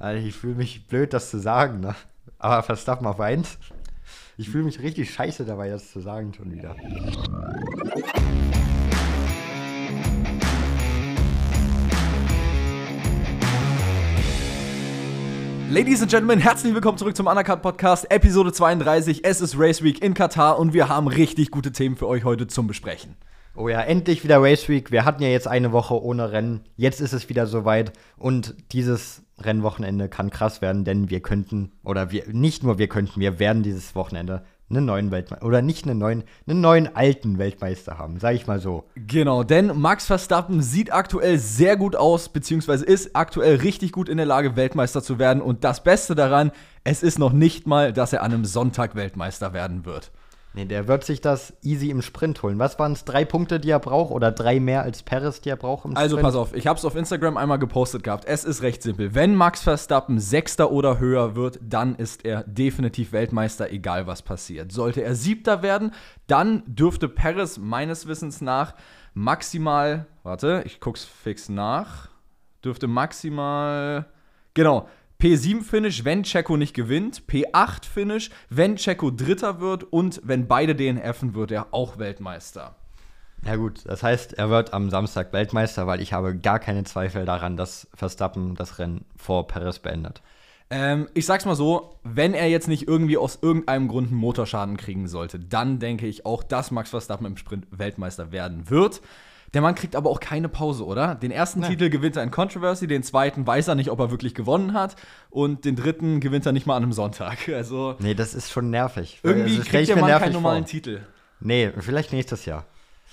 Also ich fühle mich blöd, das zu sagen, ne? Aber Verstappen auf 1. Ich fühle mich richtig scheiße dabei, das zu sagen schon wieder. Ladies and Gentlemen, herzlich willkommen zurück zum Undercut Podcast, Episode 32. Es ist Race Week in Katar und wir haben richtig gute Themen für euch heute zum Besprechen. Oh ja, endlich wieder Race Week. Wir hatten ja jetzt eine Woche ohne Rennen. Jetzt ist es wieder soweit und dieses Rennwochenende kann krass werden, denn wir könnten, oder wir, nicht nur wir könnten, wir werden dieses Wochenende einen neuen Weltmeister, oder nicht einen neuen, einen neuen alten Weltmeister haben, sag ich mal so. Genau, denn Max Verstappen sieht aktuell sehr gut aus, beziehungsweise ist aktuell richtig gut in der Lage, Weltmeister zu werden. Und das Beste daran, es ist noch nicht mal, dass er an einem Sonntag Weltmeister werden wird. Nee, der wird sich das easy im Sprint holen. Was waren es? Drei Punkte, die er braucht? Oder drei mehr als Paris, die er braucht im Also Sprint? pass auf, ich habe es auf Instagram einmal gepostet gehabt. Es ist recht simpel. Wenn Max Verstappen Sechster oder höher wird, dann ist er definitiv Weltmeister, egal was passiert. Sollte er Siebter werden, dann dürfte Paris meines Wissens nach maximal, warte, ich guck's fix nach, dürfte maximal, genau, P7-Finish, wenn Checo nicht gewinnt, P8-Finish, wenn Checo Dritter wird und wenn beide DNFen, wird er auch Weltmeister. Ja gut, das heißt, er wird am Samstag Weltmeister, weil ich habe gar keine Zweifel daran, dass Verstappen das Rennen vor Paris beendet. Ähm, ich sag's mal so, wenn er jetzt nicht irgendwie aus irgendeinem Grund einen Motorschaden kriegen sollte, dann denke ich auch, dass Max Verstappen im Sprint Weltmeister werden wird. Der Mann kriegt aber auch keine Pause, oder? Den ersten Nee. Titel gewinnt er in Controversy, den zweiten weiß er nicht, ob er wirklich gewonnen hat und den dritten gewinnt er nicht mal an einem Sonntag. Also Nee, das ist schon nervig. irgendwie Also, kriegt der Mann nervig keinen normalen vor. Titel. Nee, vielleicht nächstes Jahr.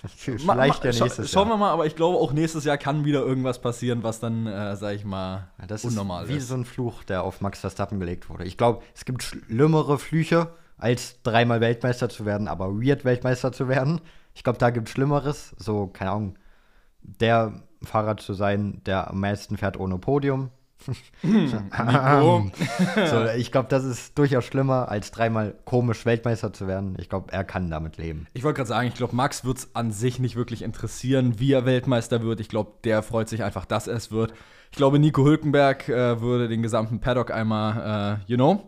Vielleicht Ma- ma- ja scha nächstes Schauen wir mal, aber ich glaube, auch nächstes Jahr kann wieder irgendwas passieren, was dann, äh, sag ich mal, Ja, das unnormal ist wie ist. so ein Fluch, der auf Max Verstappen gelegt wurde. Ich glaube, es gibt schlimmere Flüche, als dreimal Weltmeister zu werden, aber weird Weltmeister zu werden. Ich glaube, da gibt es Schlimmeres. So, keine Ahnung, der Fahrer zu sein, der am meisten fährt ohne Podium. Nico. so, ich glaube, das ist durchaus schlimmer, als dreimal komisch Weltmeister zu werden. Ich glaube, er kann damit leben. Ich wollte gerade sagen, ich glaube, Max wird es an sich nicht wirklich interessieren, wie er Weltmeister wird. Ich glaube, der freut sich einfach, dass er es wird. Ich glaube, Nico Hülkenberg äh, würde den gesamten Paddock einmal, äh, you know,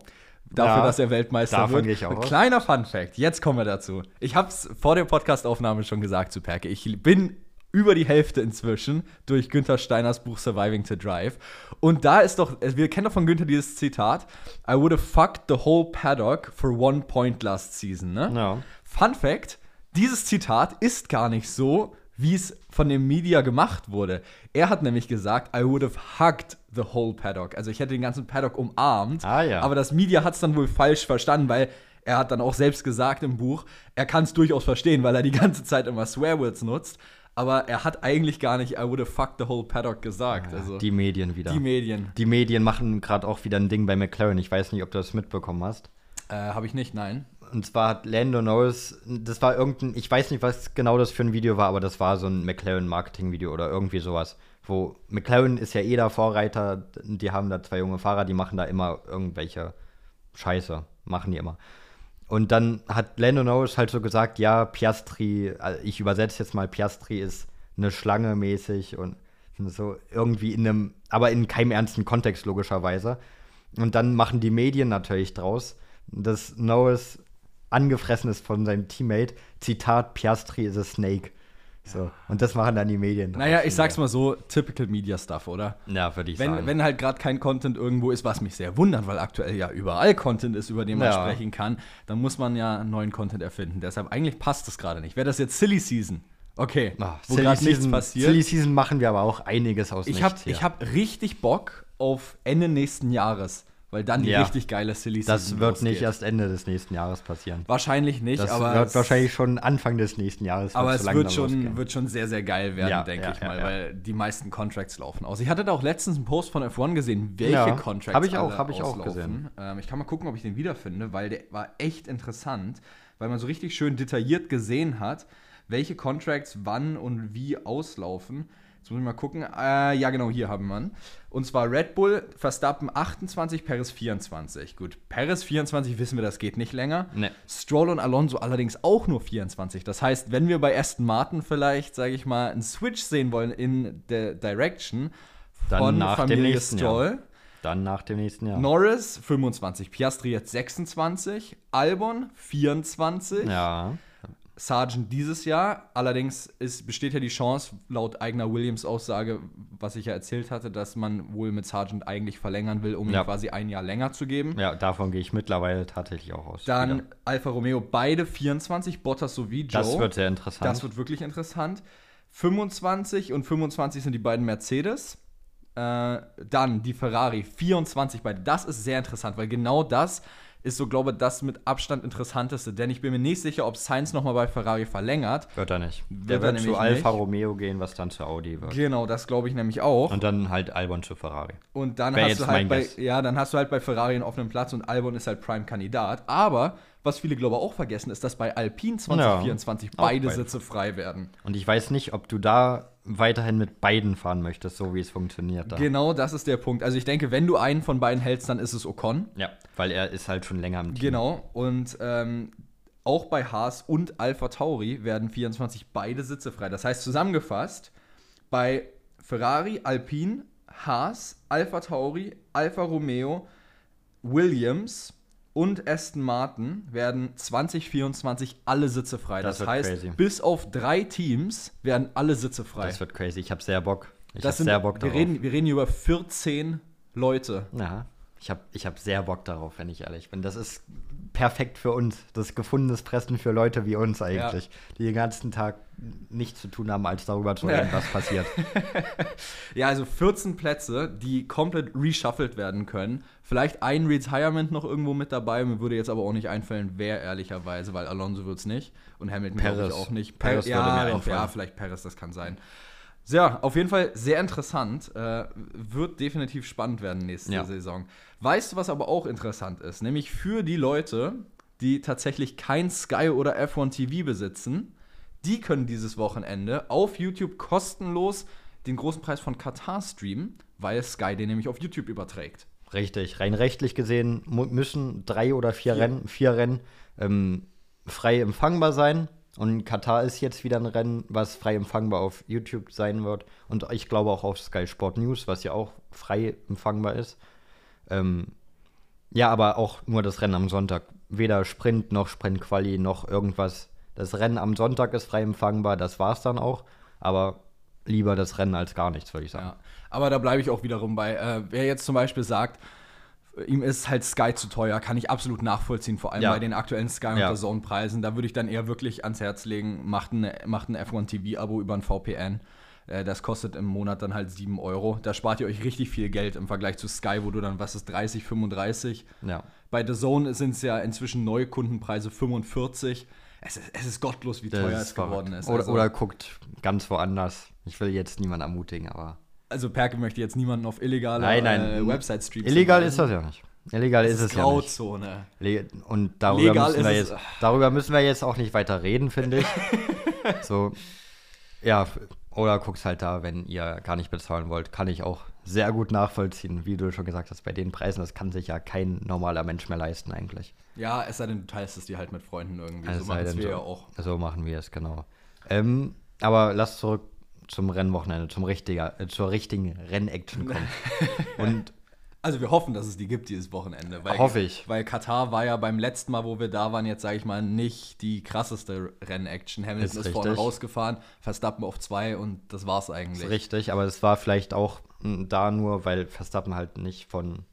dafür, Ja, dass er Weltmeister davon wird. gehe ich auch. Kleiner Fun Fact, jetzt kommen wir dazu. Ich habe es vor der Podcastaufnahme schon gesagt zu Perke. Ich bin über die Hälfte inzwischen durch Günther Steiners Buch Surviving to Drive. Und da ist doch, wir kennen doch von Günther dieses Zitat: I would have fucked the whole paddock for one point last season, ne? Ja. Fun Fact: Dieses Zitat ist gar nicht so, wie es von dem Media gemacht wurde. Er hat nämlich gesagt, I would have hugged the whole paddock. Also ich hätte den ganzen Paddock umarmt. Ah, ja. Aber das Media hat es dann wohl falsch verstanden, weil er hat dann auch selbst gesagt im Buch, er kann es durchaus verstehen, weil er die ganze Zeit immer Swearwords nutzt. Aber er hat eigentlich gar nicht I would have fucked the whole paddock gesagt. also Die Medien wieder. die Medien. Die Medien machen gerade auch wieder ein Ding bei McLaren. Ich weiß nicht, ob du das mitbekommen hast. Äh, Habe ich nicht, nein. Und zwar hat Lando Norris, das war irgendein, ich weiß nicht, was genau das für ein Video war, aber das war so ein McLaren-Marketing-Video oder irgendwie sowas. Wo McLaren ist ja eh der Vorreiter, die haben da zwei junge Fahrer, die machen da immer irgendwelche Scheiße, machen die immer. Und dann hat Lando Norris halt so gesagt, ja, Piastri, also ich übersetze jetzt mal, Piastri ist eine Schlange mäßig und so irgendwie in einem, aber in keinem ernsten Kontext logischerweise. Und dann machen die Medien natürlich draus, dass Norris angefressen ist von seinem Teammate. Zitat, Piastri is a snake. So. Und das machen dann die Medien. draus. Naja, ich sag's mal so, typical Media Stuff, oder? Ja, würde ich sagen. Wenn, wenn halt gerade kein Content irgendwo ist, was mich sehr wundert, weil aktuell ja überall Content ist, über den man Ja. sprechen kann, dann muss man ja neuen Content erfinden. Deshalb eigentlich passt das gerade nicht. Wäre das jetzt Silly Season? Okay, Ah, wo Silly gerade nichts Season- passiert. Silly Season machen wir aber auch einiges aus ich habe hab richtig Bock auf Ende nächsten Jahres, weil dann die Ja. richtig geile Silly Season Das wird nicht losgeht. erst Ende des nächsten Jahres passieren. Wahrscheinlich nicht, Das aber wird wahrscheinlich schon Anfang des nächsten Jahres. Aber es wird schon, losgehen. wird schon sehr, sehr geil werden, Ja, denke ja, ich mal, weil die meisten Contracts laufen aus. Ich hatte da auch letztens einen Post von F1 gesehen, welche Contracts hab ich auch, alle hab ich auch auslaufen. gesehen. Ähm, ich kann mal gucken, ob ich den wiederfinde, weil der war echt interessant, weil man so richtig schön detailliert gesehen hat, welche Contracts wann und wie auslaufen. Jetzt muss ich mal gucken. Äh, ja, genau, hier haben wir ihn. Und zwar Red Bull, Verstappen 28, Perez 24. Gut, Perez 24 wissen wir, das geht nicht länger. Nee. Stroll und Alonso allerdings auch nur 24. Das heißt, wenn wir bei Aston Martin vielleicht, sage ich mal, einen Switch sehen wollen in der Direction Dann von nach dem Familie nächsten Stroll, Dann nach dem nächsten Jahr. Norris 25, Piastri jetzt 26, Albon 24. Ja. Sargent dieses Jahr. Allerdings ist, besteht ja die Chance, laut eigener Williams-Aussage, was ich ja erzählt hatte, dass man wohl mit Sargent eigentlich verlängern will, um Ja. ihm quasi ein Jahr länger zu geben. Ja, davon gehe ich mittlerweile tatsächlich auch aus. Dann wieder. Alfa Romeo beide 24, Bottas sowie Joe. Das wird sehr interessant. Das wird wirklich interessant. 25 und 25 sind die beiden Mercedes. Äh, dann die Ferrari 24 beide. Das ist sehr interessant, weil genau das ist so, glaube ich, das mit Abstand interessanteste. Denn ich bin mir nicht sicher, ob Sainz nochmal bei Ferrari verlängert. wird er nicht. Wird Der er wird zu Alfa nicht. Romeo gehen, was dann zu Audi wird. Genau, das glaube ich nämlich auch. Und dann halt Albon zu Ferrari. Und dann Wär hast du halt bei, Guess. ja, dann hast du halt bei Ferrari einen offenen Platz und Albon ist halt Prime-Kandidat. Aber was viele, glaube ich, auch vergessen, ist, dass bei Alpine 2024 Auch beide beide. Sitze frei werden. Und ich weiß nicht, ob du da weiterhin mit beiden fahren möchtest, so wie es funktioniert da. Genau, das ist der Punkt. Also ich denke, wenn du einen von beiden hältst, dann ist es Ocon. Ja, weil er ist halt schon länger im Team. Genau. Und ähm, auch bei Haas und Alpha Tauri werden 24 beide Sitze frei. Das heißt zusammengefasst, bei Ferrari, Alpine, Haas, Alpha Tauri, Alfa Romeo, Williams und Aston Martin werden 2024 alle Sitze frei. Das Das, heißt, crazy. bis auf drei Teams werden alle Sitze frei. Das wird crazy. Ich habe sehr Bock. Ich habe sehr Bock wir darauf. reden, wir reden hier über 14 Leute. ja, ich habe ich hab sehr Bock darauf, wenn ich ehrlich bin. Das ist perfekt für uns. Das gefundenes Fressen für Leute wie uns eigentlich, die den ganzen Tag nichts zu tun haben, als darüber zu reden, was passiert. Ja, also 14 Plätze, die komplett reshuffled werden können. Vielleicht ein Retirement noch irgendwo mit dabei. Mir würde jetzt aber auch nicht einfallen, wer ehrlicherweise, weil Alonso wird es nicht und Hamilton glaube ich auch nicht. Perez ja, würde mir einfallen. ja, vielleicht Paris, das kann sein. Ja, auf jeden Fall sehr interessant. Äh, wird definitiv spannend werden nächste Ja. Saison. Weißt du, was aber auch interessant ist? Nämlich für die Leute, die tatsächlich kein Sky oder F1 TV besitzen, die können dieses Wochenende auf YouTube kostenlos den großen Preis von Katar streamen, weil Sky den nämlich auf YouTube überträgt. Richtig, rein rechtlich gesehen müssen drei oder vier, Vier. Rennen, vier Rennen ähm, frei empfangbar sein. Und Katar ist jetzt wieder ein Rennen, was frei empfangbar auf YouTube sein wird. Und ich glaube auch auf Sky Sport News, was ja auch frei empfangbar ist. Ähm, ja, aber auch nur das Rennen am Sonntag. Weder Sprint noch Sprint-Quali noch irgendwas. Das Rennen am Sonntag ist frei empfangbar, das war's dann auch. Aber lieber das Rennen als gar nichts, würde ich sagen. Ja. Aber da bleibe ich auch wiederum bei. Äh, wer jetzt zum Beispiel sagt, ihm ist halt Sky zu teuer, kann ich absolut nachvollziehen, vor allem Ja. bei den aktuellen Sky und Ja. der Zone-Preisen. Da würde ich dann eher wirklich ans Herz legen, macht ein, macht ein F1 TV-Abo über ein VPN. Äh, Das kostet im Monat dann halt 7 Euro. Da spart ihr euch richtig viel Geld im Vergleich zu Sky, wo du dann, was ist, 30, 35. Ja. Bei The Zone sind es ja inzwischen Neukundenpreise 45. Es ist, es ist gottlos, wie Das teuer es geworden ist. Oder, Also- oder guckt ganz woanders. Ich will jetzt niemanden ermutigen, aber. Also Perke möchte jetzt niemanden auf illegale Nein, nein. äh, Website-Streams Illegal hinweisen. ist das ja nicht. Illegal ist, es ja nicht. Grauzone. Und darüber Legal müssen, wir ist jetzt, darüber müssen wir jetzt auch nicht weiter reden, finde ich. so, ja, oder guck's halt da, wenn ihr gar nicht bezahlen wollt. Kann ich auch sehr gut nachvollziehen, wie du schon gesagt hast, bei den Preisen, das kann sich ja kein normaler Mensch mehr leisten eigentlich. Ja, es sei denn, du teilst es dir halt mit Freunden irgendwie. Es so machen wir so. ja auch. So machen wir es, genau. Ähm, aber lass zurück zum Rennwochenende, zum richtiger, äh, zur richtigen Rennaction kommen. Und Also wir hoffen, dass es die gibt dieses Wochenende. Weil, Hoffe ich. Weil Katar war ja beim letzten Mal, wo wir da waren, jetzt sage ich mal, nicht die krasseste Rennaction. Hamilton Ist ist, vorne rausgefahren, Verstappen auf zwei und das war's eigentlich. ist richtig, aber es war vielleicht auch mh, da nur, weil Verstappen halt nicht von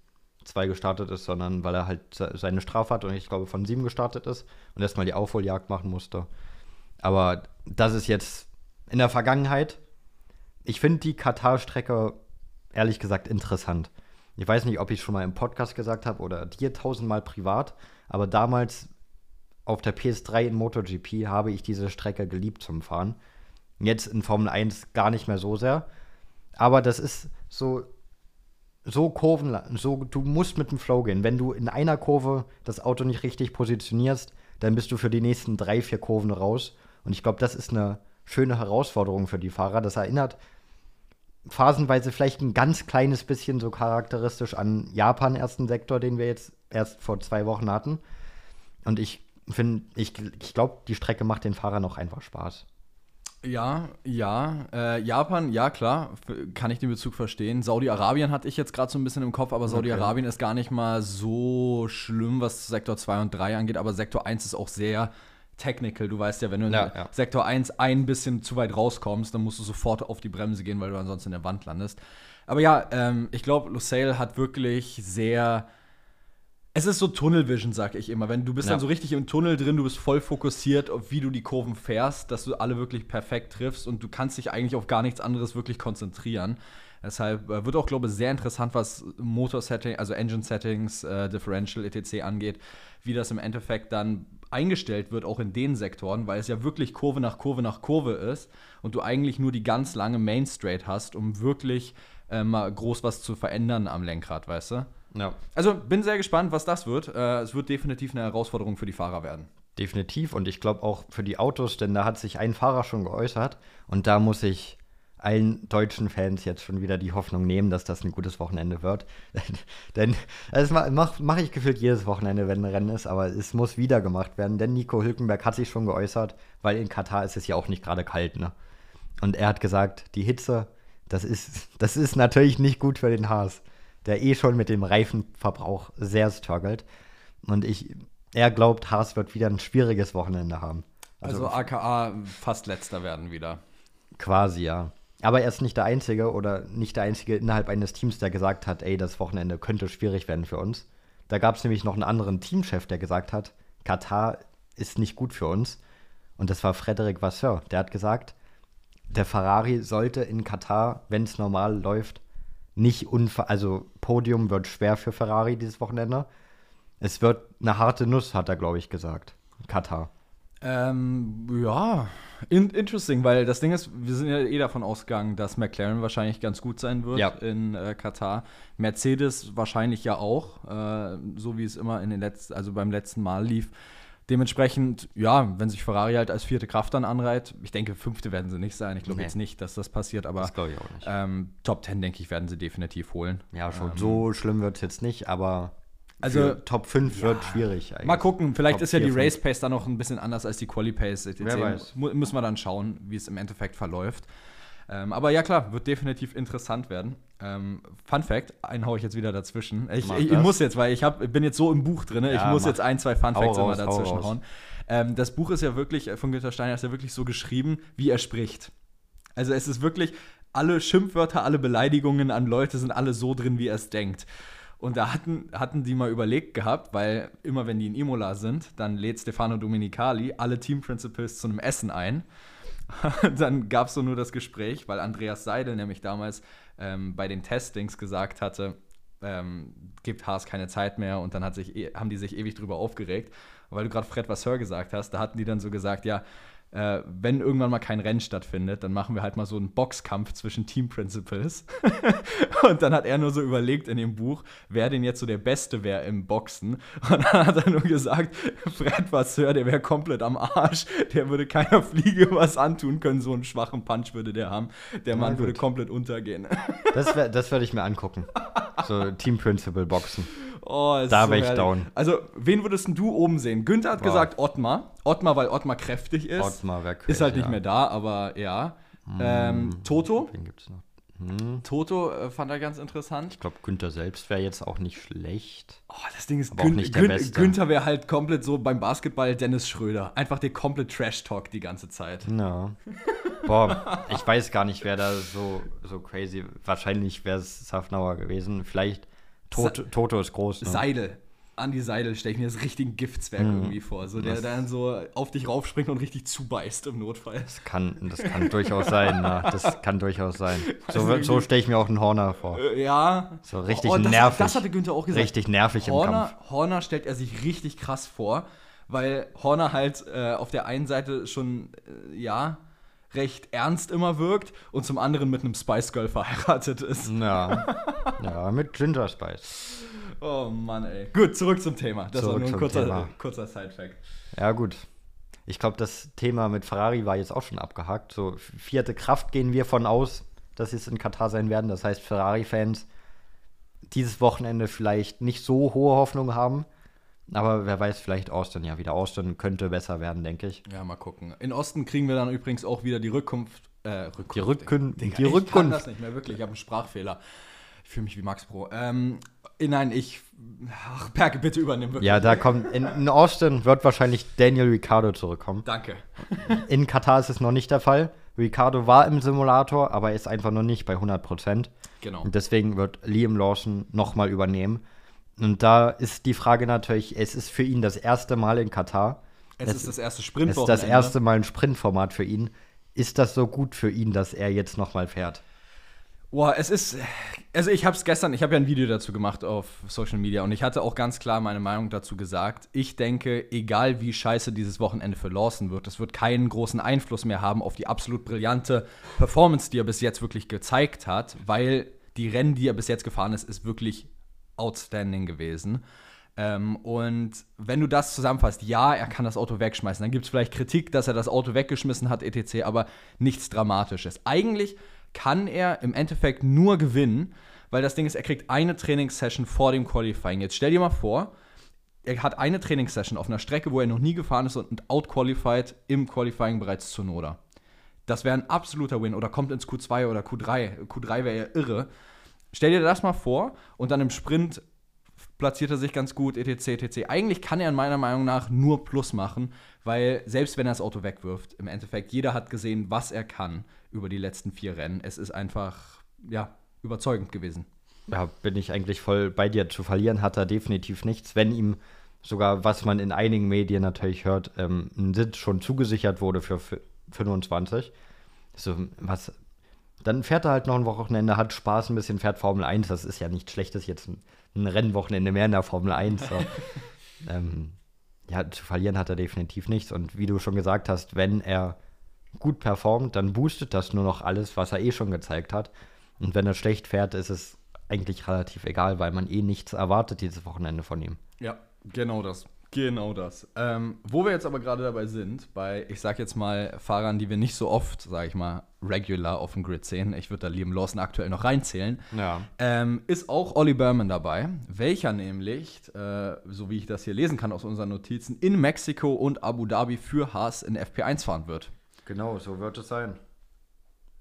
zwei gestartet ist, sondern weil er halt se- seine Strafe hat und ich glaube von sieben gestartet ist und erstmal die Aufholjagd machen musste. Aber das ist jetzt in der Vergangenheit. Ich finde die Katar-Strecke ehrlich gesagt interessant. Ich weiß nicht, ob ich schon mal im Podcast gesagt habe oder dir tausendmal privat, aber damals auf der PS3 in MotoGP habe ich diese Strecke geliebt zum Fahren. Jetzt in Formel 1 gar nicht mehr so sehr. Aber das ist so, so Kurven, so, du musst mit dem Flow gehen. Wenn du in einer Kurve das Auto nicht richtig positionierst, dann bist du für die nächsten drei, vier Kurven raus. Und ich glaube, das ist eine schöne Herausforderung für die Fahrer. Das erinnert phasenweise vielleicht ein ganz kleines bisschen so charakteristisch an Japan ersten Sektor, den wir jetzt erst vor zwei Wochen hatten. Und ich finde, ich, ich glaube, die Strecke macht den Fahrern auch einfach Spaß. Ja, ja. Äh, Japan, ja klar, kann ich den Bezug verstehen. Saudi-Arabien hatte ich jetzt gerade so ein bisschen im Kopf, aber Saudi-Arabien ist gar nicht mal so schlimm, was Sektor 2 und 3 angeht, aber Sektor 1 ist auch sehr technical. Du weißt ja, wenn du in Ja, ja. Sektor 1 ein bisschen zu weit rauskommst, dann musst du sofort auf die Bremse gehen, weil du ansonsten in der Wand landest. Aber ja, ähm, ich glaube, Lusail hat wirklich sehr es ist so Tunnelvision, sag ich immer. Wenn du bist Ja. dann so richtig im Tunnel drin, du bist voll fokussiert, auf wie du die Kurven fährst, dass du alle wirklich perfekt triffst und du kannst dich eigentlich auf gar nichts anderes wirklich konzentrieren. Deshalb äh, wird auch, glaube ich, sehr interessant, was Motor-Setting, also Engine-Settings, äh, Differential, etc. angeht, wie das im Endeffekt dann eingestellt wird, auch in den Sektoren, weil es ja wirklich Kurve nach Kurve nach Kurve ist und du eigentlich nur die ganz lange Main Straight hast, um wirklich äh, mal groß was zu verändern am Lenkrad, weißt du? Ja. Also bin sehr gespannt, was das wird. Äh, es wird definitiv eine Herausforderung für die Fahrer werden. Definitiv. Und ich glaube auch für die Autos, denn da hat sich ein Fahrer schon geäußert. Und da muss ich allen deutschen Fans jetzt schon wieder die Hoffnung nehmen, dass das ein gutes Wochenende wird. denn das mache mach, ich gefühlt jedes Wochenende, wenn ein Rennen ist, aber es muss wieder gemacht werden. Denn Nico Hülkenberg hat sich schon geäußert, weil in Katar ist es ja auch nicht gerade kalt. Ne? Und er hat gesagt, die Hitze, das ist, das ist natürlich nicht gut für den Haas, der eh schon mit dem Reifenverbrauch sehr struggelt. Und ich, er glaubt, Haas wird wieder ein schwieriges Wochenende haben. Also, AKA fast letzter werden wieder. Quasi, ja. Aber er ist nicht der Einzige oder nicht der Einzige innerhalb eines Teams, der gesagt hat, ey, das Wochenende könnte schwierig werden für uns. Da gab es nämlich noch einen anderen Teamchef, der gesagt hat, Katar ist nicht gut für uns. Und das war Frederic Vasseur. Der hat gesagt, der Ferrari sollte in Katar, wenn es normal läuft, nicht unver... Also Podium wird schwer für Ferrari dieses Wochenende. Es wird eine harte Nuss, hat er, glaube ich, gesagt. Katar. Ähm, ja, in interesting, weil das Ding ist, wir sind ja eh davon ausgegangen, dass McLaren wahrscheinlich ganz gut sein wird Ja. in äh, Katar. Mercedes wahrscheinlich ja auch, äh, so wie es immer in den letzten, also beim letzten Mal lief. Dementsprechend, ja, wenn sich Ferrari halt als vierte Kraft dann anreiht, ich denke, fünfte werden sie nicht sein. Ich glaube Nee. jetzt nicht, dass das passiert, aber Das ähm, Top 10, denke ich, werden sie definitiv holen. Ja, schon Ähm, so schlimm wird es jetzt nicht, aber Also, für Top 5 wird schwierig eigentlich. Mal gucken, vielleicht Top ist ja die 4, 5. Race Pace dann noch ein bisschen anders als die Quali Pace. etc. Wer weiß. Müssen wir dann schauen, wie es im Endeffekt verläuft. Ähm, aber ja, klar, wird definitiv interessant werden. Ähm, Fun Fact: einen hau ich jetzt wieder dazwischen. Ich, ich, ich muss jetzt, weil ich hab, bin jetzt so im Buch drin, ich Ja, muss mach. jetzt ein, zwei Fun Hau Facts immer hau dazwischen raus. hauen. Ähm, das Buch ist ja wirklich, äh, von Günter Steiner ist ja wirklich so geschrieben, wie er spricht. Also es ist wirklich, alle Schimpfwörter, alle Beleidigungen an Leute sind alle so drin, wie er es denkt. Und da hatten, hatten die mal überlegt gehabt, weil immer wenn die in Imola sind, dann lädt Stefano Domenicali alle Team Principals zu einem Essen ein. dann gab es so nur das Gespräch, weil Andreas Seidel nämlich damals ähm, bei den Testings gesagt hatte, ähm, gibt Haas keine Zeit mehr und dann hat sich, eh- haben die sich ewig drüber aufgeregt. Weil du gerade Fred Vasseur gesagt hast, da hatten die dann so gesagt, ja, äh, wenn irgendwann mal kein Rennen stattfindet, dann machen wir halt mal so einen Boxkampf zwischen Team Principals. und dann hat er nur so überlegt in dem Buch, wer denn jetzt so der Beste wäre im Boxen. Und dann hat er nur gesagt, Fred Vasseur, der wäre komplett am Arsch. Der würde keiner Fliege was antun können. So einen schwachen Punch würde der haben. Der Mann würde komplett untergehen. Das, wär- das würde ich mir angucken. So Team Principal Boxen. Oh, Da so wär ich down. Also, wen würdest du oben sehen? Günther hat Boah. gesagt Ottmar. Ottmar, weil Ottmar kräftig ist. Ottmar wär ist halt nicht ja. mehr da, aber ja. Ähm, Toto. Wen gibt's noch? Hm. Toto äh, fand er ganz interessant. Ich glaube, Günther selbst wäre jetzt auch nicht schlecht. Oh, das Ding ist, Gün nicht der Gün. Günther wäre halt komplett so beim Basketball Dennis Schröder. Einfach der komplett Trash-Talk die ganze Zeit. Ja. Boah, ich weiß gar nicht, wer da so, so crazy. Wahrscheinlich wäre es Safnauer gewesen. Vielleicht Toto, Toto ist groß. Ne? Seidel. Andi Seidel stelle ich mir das richtigen Giftswerk irgendwie vor. So, der Mhm. Das- dann so auf dich raufspringt und richtig zubeißt im Notfall. Das kann, das kann durchaus sein. Na, das kann durchaus sein. So, Also so stelle ich mir auch einen Horner vor. Äh, ja. So richtig das, nervig. Das hatte Günther auch gesagt. Richtig nervig im Horner, Kampf. Horner stellt er sich richtig krass vor, weil Horner halt äh, auf der einen Seite schon, äh, ja, recht ernst immer wirkt und zum anderen mit einem Spice Girl verheiratet ist. Ja. ja, mit Ginger Spice. Oh Mann, ey. Gut, zurück zum Thema. Das war Zurück nur ein zum kurzer, Thema. kurzer Side-Fact. Ja, gut. Ich glaube, das Thema mit Ferrari war jetzt auch schon abgehakt. So, vierte Kraft gehen wir von aus, dass sie es in Katar sein werden. Das heißt, Ferrari-Fans dieses Wochenende vielleicht nicht so hohe Hoffnung haben. Aber wer weiß, vielleicht Austin ja wieder. Austin könnte besser werden, denke ich. Ja, mal gucken. In Osten kriegen wir dann übrigens auch wieder die Rückkunft. Äh, Rückkunft Die, Rückkün Digga, die Ich kann Rückkunft. das nicht mehr, wirklich. Ich habe einen Sprachfehler. Ich fühle mich wie Max Pro. Ähm, äh, nein, ich. Ach, Perke, bitte übernimm wirklich. Ja, da kommt. In, in Austin wird wahrscheinlich Daniel Ricciardo zurückkommen. Danke. In Katar ist es noch nicht der Fall. Ricciardo war im Simulator, aber ist einfach noch nicht bei 100 Prozent. Genau. Und deswegen wird Liam Lawson nochmal übernehmen. Und da ist die Frage natürlich, es ist für ihn das erste Mal in Katar. Es, ist das erste Es ist das erste Mal ein Sprintformat für ihn. Ist das so gut für ihn, dass er jetzt nochmal fährt? Boah, es ist. Also, ich habe es gestern, ich habe ja ein Video dazu gemacht auf Social Media und ich hatte auch ganz klar meine Meinung dazu gesagt. Ich denke, egal wie scheiße dieses Wochenende für Lawson wird, es wird keinen großen Einfluss mehr haben auf die absolut brillante Performance, die er bis jetzt wirklich gezeigt hat, weil die Rennen, die er bis jetzt gefahren ist, ist wirklich outstanding gewesen. Ähm, und wenn du das zusammenfasst, ja, er kann das Auto wegschmeißen. Dann gibt es vielleicht Kritik, dass er das Auto weggeschmissen hat, etc., aber nichts Dramatisches. Eigentlich kann er im Endeffekt nur gewinnen, weil das Ding ist, er kriegt eine Trainingssession vor dem Qualifying. Jetzt stell dir mal vor, er hat eine Trainingssession auf einer Strecke, wo er noch nie gefahren ist und outqualified im Qualifying bereits zu Noda. Das wäre ein absoluter Win. Oder kommt ins Q2 oder Q3. Q3 wäre ja irre. Stell dir das mal vor und dann im Sprint platziert er sich ganz gut, etc., etc. Eigentlich kann er in meiner Meinung nach nur Plus machen, weil selbst wenn er das Auto wegwirft, im Endeffekt, jeder hat gesehen, was er kann über die letzten vier Rennen. Es ist einfach, ja, überzeugend gewesen. Ja, bin ich eigentlich voll bei dir. Zu verlieren hat er definitiv nichts, wenn ihm sogar, was man in einigen Medien natürlich hört, ähm, ein Sitz schon zugesichert wurde für f- 25. So, was, dann fährt er halt noch ein Wochenende, hat Spaß ein bisschen, fährt Formel 1. Das ist ja nichts Schlechtes, jetzt ein, ein Rennwochenende mehr in der Formel 1. So. ähm, ja, zu verlieren hat er definitiv nichts. Und wie du schon gesagt hast, wenn er gut performt, dann boostet das nur noch alles, was er eh schon gezeigt hat. Und wenn er schlecht fährt, ist es eigentlich relativ egal, weil man eh nichts erwartet dieses Wochenende von ihm. Ja, genau das. Genau das. Ähm, wo wir jetzt aber gerade dabei sind, bei, ich sag jetzt mal, Fahrern, die wir nicht so oft, sag ich mal, regular auf dem Grid sehen, ich würde da Liam Lawson aktuell noch reinzählen, Ja. ähm, ist auch Olli Berman dabei, welcher nämlich, äh, so wie ich das hier lesen kann aus unseren Notizen, in Mexiko und Abu Dhabi für Haas in FP1 fahren wird. Genau, so wird es sein.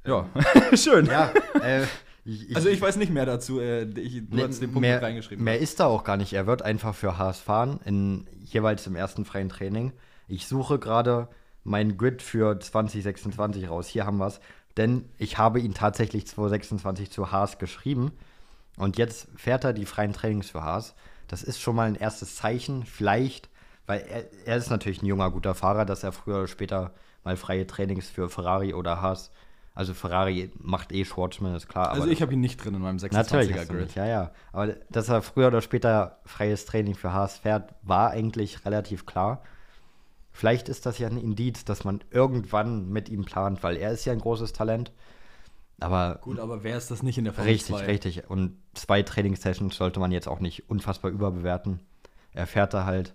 Ja, schön. Ja, äh, ich, Also ich weiß nicht mehr dazu. Äh, ich, du Nee, hast den Punkt mehr, reingeschrieben. Mehr ist da auch gar nicht. Er wird einfach für Haas fahren, in, jeweils im ersten freien Training. Ich suche gerade mein Grid für 2026 raus. Hier haben wir es. Denn ich habe ihn tatsächlich 2026 zu Haas geschrieben. Und jetzt fährt er die freien Trainings für Haas. Das ist schon mal ein erstes Zeichen. Vielleicht, weil er, er ist natürlich ein junger, guter Fahrer, dass er früher oder später mal freie Trainings für Ferrari oder Haas. Also Ferrari macht eh Schwartzman, ist klar. also ich habe ihn nicht drin in meinem Natürlich 26er hast du Grid. ja, ja. Aber dass er früher oder später freies Training für Haas fährt, war eigentlich relativ klar. Vielleicht ist das ja ein Indiz, dass man irgendwann mit ihm plant, weil er ist ja ein großes Talent. Aber Gut, aber wer ist das nicht in der Formel richtig, 2? richtig. Und zwei Trainingssessions sollte man jetzt auch nicht unfassbar überbewerten. Er fährt da halt.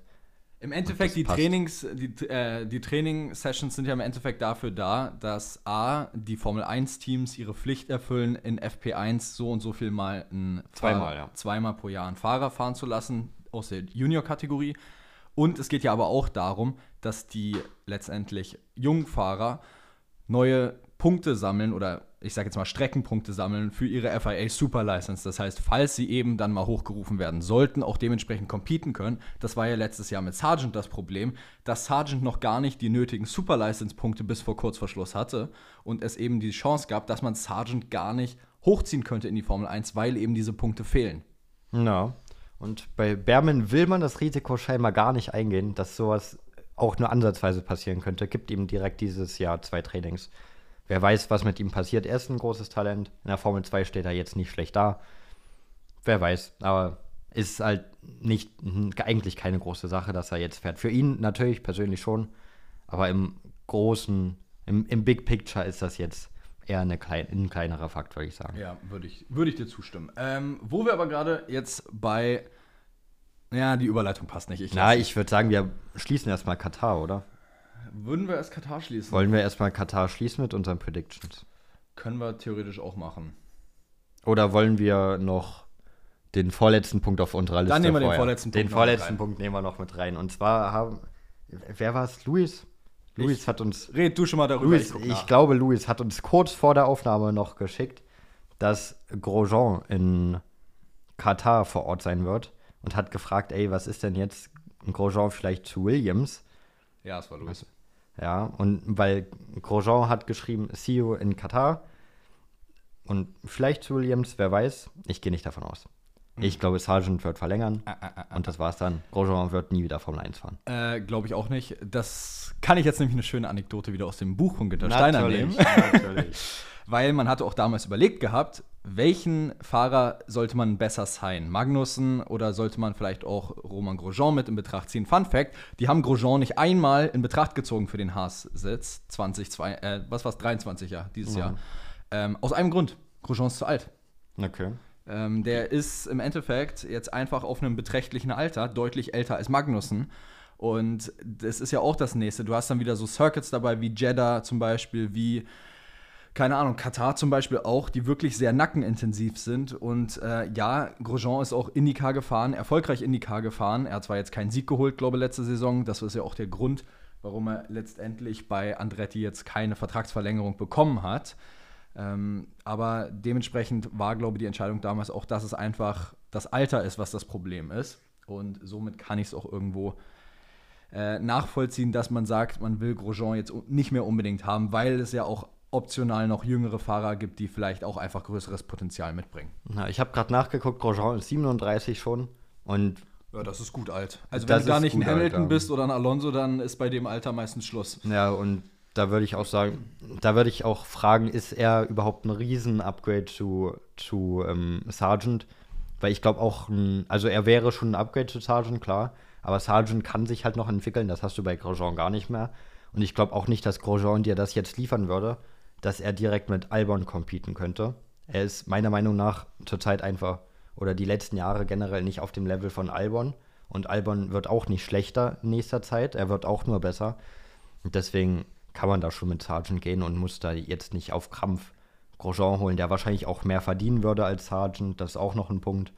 Im Endeffekt, die passt. Trainings, die, äh, die Training-Sessions sind ja im Endeffekt dafür da, dass A, die Formel 1-Teams ihre Pflicht erfüllen, in FP1 so und so viel mal ein Zweimal, Fahrer- ja. zweimal pro Jahr einen Fahrer fahren zu lassen aus der Junior-Kategorie. Und es geht ja aber auch darum, dass die letztendlich Jungfahrer neue Punkte sammeln oder ich sage jetzt mal Streckenpunkte sammeln für ihre FIA Super License. Das heißt, falls sie eben dann mal hochgerufen werden sollten, auch dementsprechend competen können. Das war ja letztes Jahr mit Sargent das Problem, dass Sargent noch gar nicht die nötigen Super License Punkte bis vor Kurzverschluss hatte und es eben die Chance gab, dass man Sargent gar nicht hochziehen könnte in die Formel 1, weil eben diese Punkte fehlen. Ja. Und bei Berman will man das Risiko scheinbar gar nicht eingehen, dass sowas auch nur ansatzweise passieren könnte. Gibt ihm direkt dieses Jahr zwei Trainings. Wer weiß, was mit ihm passiert. Er ist ein großes Talent. In der Formel 2 steht er jetzt nicht schlecht da. Wer weiß. Aber ist halt nicht eigentlich keine große Sache, dass er jetzt fährt. Für ihn natürlich persönlich schon. Aber im großen, im, im Big Picture ist das jetzt eher eine klein, ein kleinerer Fakt, würde ich sagen. Ja, würde ich, würde ich dir zustimmen. Ähm, wo wir aber gerade jetzt bei. Ja, die Überleitung passt nicht. Ich Na, ich würde sagen, wir schließen erstmal Katar, oder? Würden wir erst Katar schließen? Wollen wir erstmal Katar schließen mit unseren Predictions? Können wir theoretisch auch machen. Oder wollen wir noch den vorletzten Punkt auf unserer Liste. Dann nehmen wir den vorher. vorletzten Den Punkt noch vorletzten. Punkt nehmen wir noch mit rein. Und zwar haben. Wer war es? Luis? Luis hat uns. Red du schon mal darüber. Luis, ich, nach. glaube, Luis hat uns kurz vor der Aufnahme noch geschickt, dass Grosjean in Katar vor Ort sein wird und hat gefragt, ey, was ist denn jetzt Grosjean vielleicht zu Williams? Ja, es war Luis. Ja, und weil Grosjean hat geschrieben, see you in Katar. Und vielleicht zu Williams, wer weiß. Ich gehe nicht davon aus. Hm. Ich glaube, Sargent wird verlängern. Ah, Und das war's dann. Grosjean wird nie wieder Formel 1 fahren. Äh, Glaube ich auch nicht. Das kann ich jetzt nämlich eine schöne Anekdote wieder aus dem Buch von Günter Steiner nehmen. natürlich. Weil man hatte auch damals überlegt gehabt, welchen Fahrer sollte man besser sein? Magnussen oder sollte man vielleicht auch Roman Grosjean mit in Betracht ziehen? Fun Fact, die haben Grosjean nicht einmal in Betracht gezogen für den Haas-Sitz 2002, äh, was war's, 23 ja, dieses Jahr. Ähm, aus einem Grund, Grosjean ist zu alt. Okay. Ähm, der ist im Endeffekt jetzt einfach auf einem beträchtlichen Alter, deutlich älter als Magnussen. Und das ist ja auch das nächste. Du hast dann wieder so Circuits dabei, wie Jeddah zum Beispiel, wie, keine Ahnung, Katar zum Beispiel auch, die wirklich sehr nackenintensiv sind. Und äh, ja, Grosjean ist auch IndyCar gefahren, erfolgreich IndyCar gefahren. Er hat zwar jetzt keinen Sieg geholt, glaube ich, letzte Saison. Das ist ja auch der Grund, warum er letztendlich bei Andretti jetzt keine Vertragsverlängerung bekommen hat. Ähm, aber dementsprechend war, glaube ich, die Entscheidung damals auch, dass es einfach das Alter ist, was das Problem ist. Und somit kann ich es auch irgendwo äh, nachvollziehen, dass man sagt, man will Grosjean jetzt nicht mehr unbedingt haben, weil es ja auch optional noch jüngere Fahrer gibt, die vielleicht auch einfach größeres Potenzial mitbringen. Na, ich habe gerade nachgeguckt, Grosjean ist 37 schon. Und Ja, das ist gut alt. Also wenn du ist nicht ein Hamilton alt, ja. bist oder ein Alonso, dann ist bei dem Alter meistens Schluss. ja, und da würde ich auch sagen, da würde ich auch fragen, ist er überhaupt ein Riesen-Upgrade zu, zu ähm, Sargent? Weil ich glaube auch, also er wäre schon ein Upgrade zu Sargent, klar. Aber Sargent kann sich halt noch entwickeln, das hast du bei Grosjean gar nicht mehr. Und ich glaube auch nicht, dass Grosjean dir das jetzt liefern würde, dass er direkt mit Albon competen könnte. Er ist meiner Meinung nach zurzeit einfach, oder die letzten Jahre generell nicht auf dem Level von Albon. Und Albon wird auch nicht schlechter in nächster Zeit, er wird auch nur besser. Und deswegen kann man da schon mit Sargent gehen und muss da jetzt nicht auf Krampf Grosjean holen, der wahrscheinlich auch mehr verdienen würde als Sargent. Das ist auch noch ein Punkt.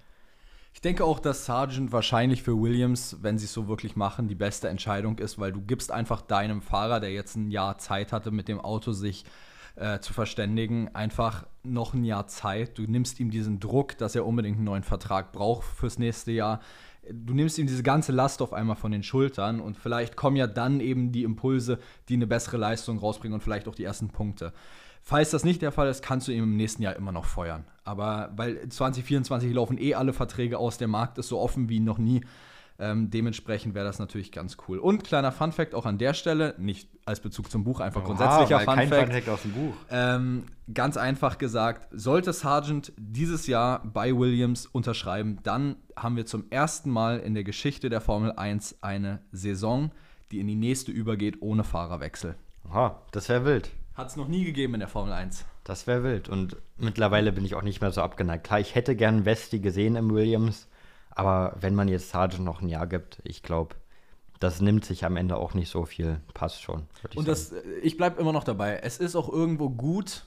Ich denke auch, dass Sargent wahrscheinlich für Williams, wenn sie es so wirklich machen, die beste Entscheidung ist, weil du gibst einfach deinem Fahrer, der jetzt ein Jahr Zeit hatte, mit dem Auto sich äh, zu verständigen, einfach noch ein Jahr Zeit. Du nimmst ihm diesen Druck, dass er unbedingt einen neuen Vertrag braucht fürs nächste Jahr. Du nimmst ihm diese ganze Last auf einmal von den Schultern und vielleicht kommen ja dann eben die Impulse, die eine bessere Leistung rausbringen und vielleicht auch die ersten Punkte. Falls das nicht der Fall ist, kannst du ihn im nächsten Jahr immer noch feuern. Aber weil 2024 laufen eh alle Verträge aus, der Markt ist so offen wie noch nie. Ähm, dementsprechend wäre das natürlich ganz cool. Und kleiner Fun-Fact auch an der Stelle, nicht als Bezug zum Buch, einfach grundsätzlicher weil kein Fun-Fact. Funfact aus dem Buch. Ähm, ganz einfach gesagt, sollte Sargent dieses Jahr bei Williams unterschreiben, dann haben wir zum ersten Mal in der Geschichte der Formel 1 eine Saison, die in die nächste übergeht ohne Fahrerwechsel. Aha, das wäre wild. Hat es noch nie gegeben in der Formel 1. Das wäre wild. Und mittlerweile bin ich auch nicht mehr so abgeneigt. Klar, ich hätte gern Westi gesehen im Williams, aber wenn man jetzt Sargent noch ein Jahr gibt, ich glaube, das nimmt sich am Ende auch nicht so viel. Passt schon. ich Und das, äh, ich bleibe immer noch dabei. Es ist auch irgendwo gut,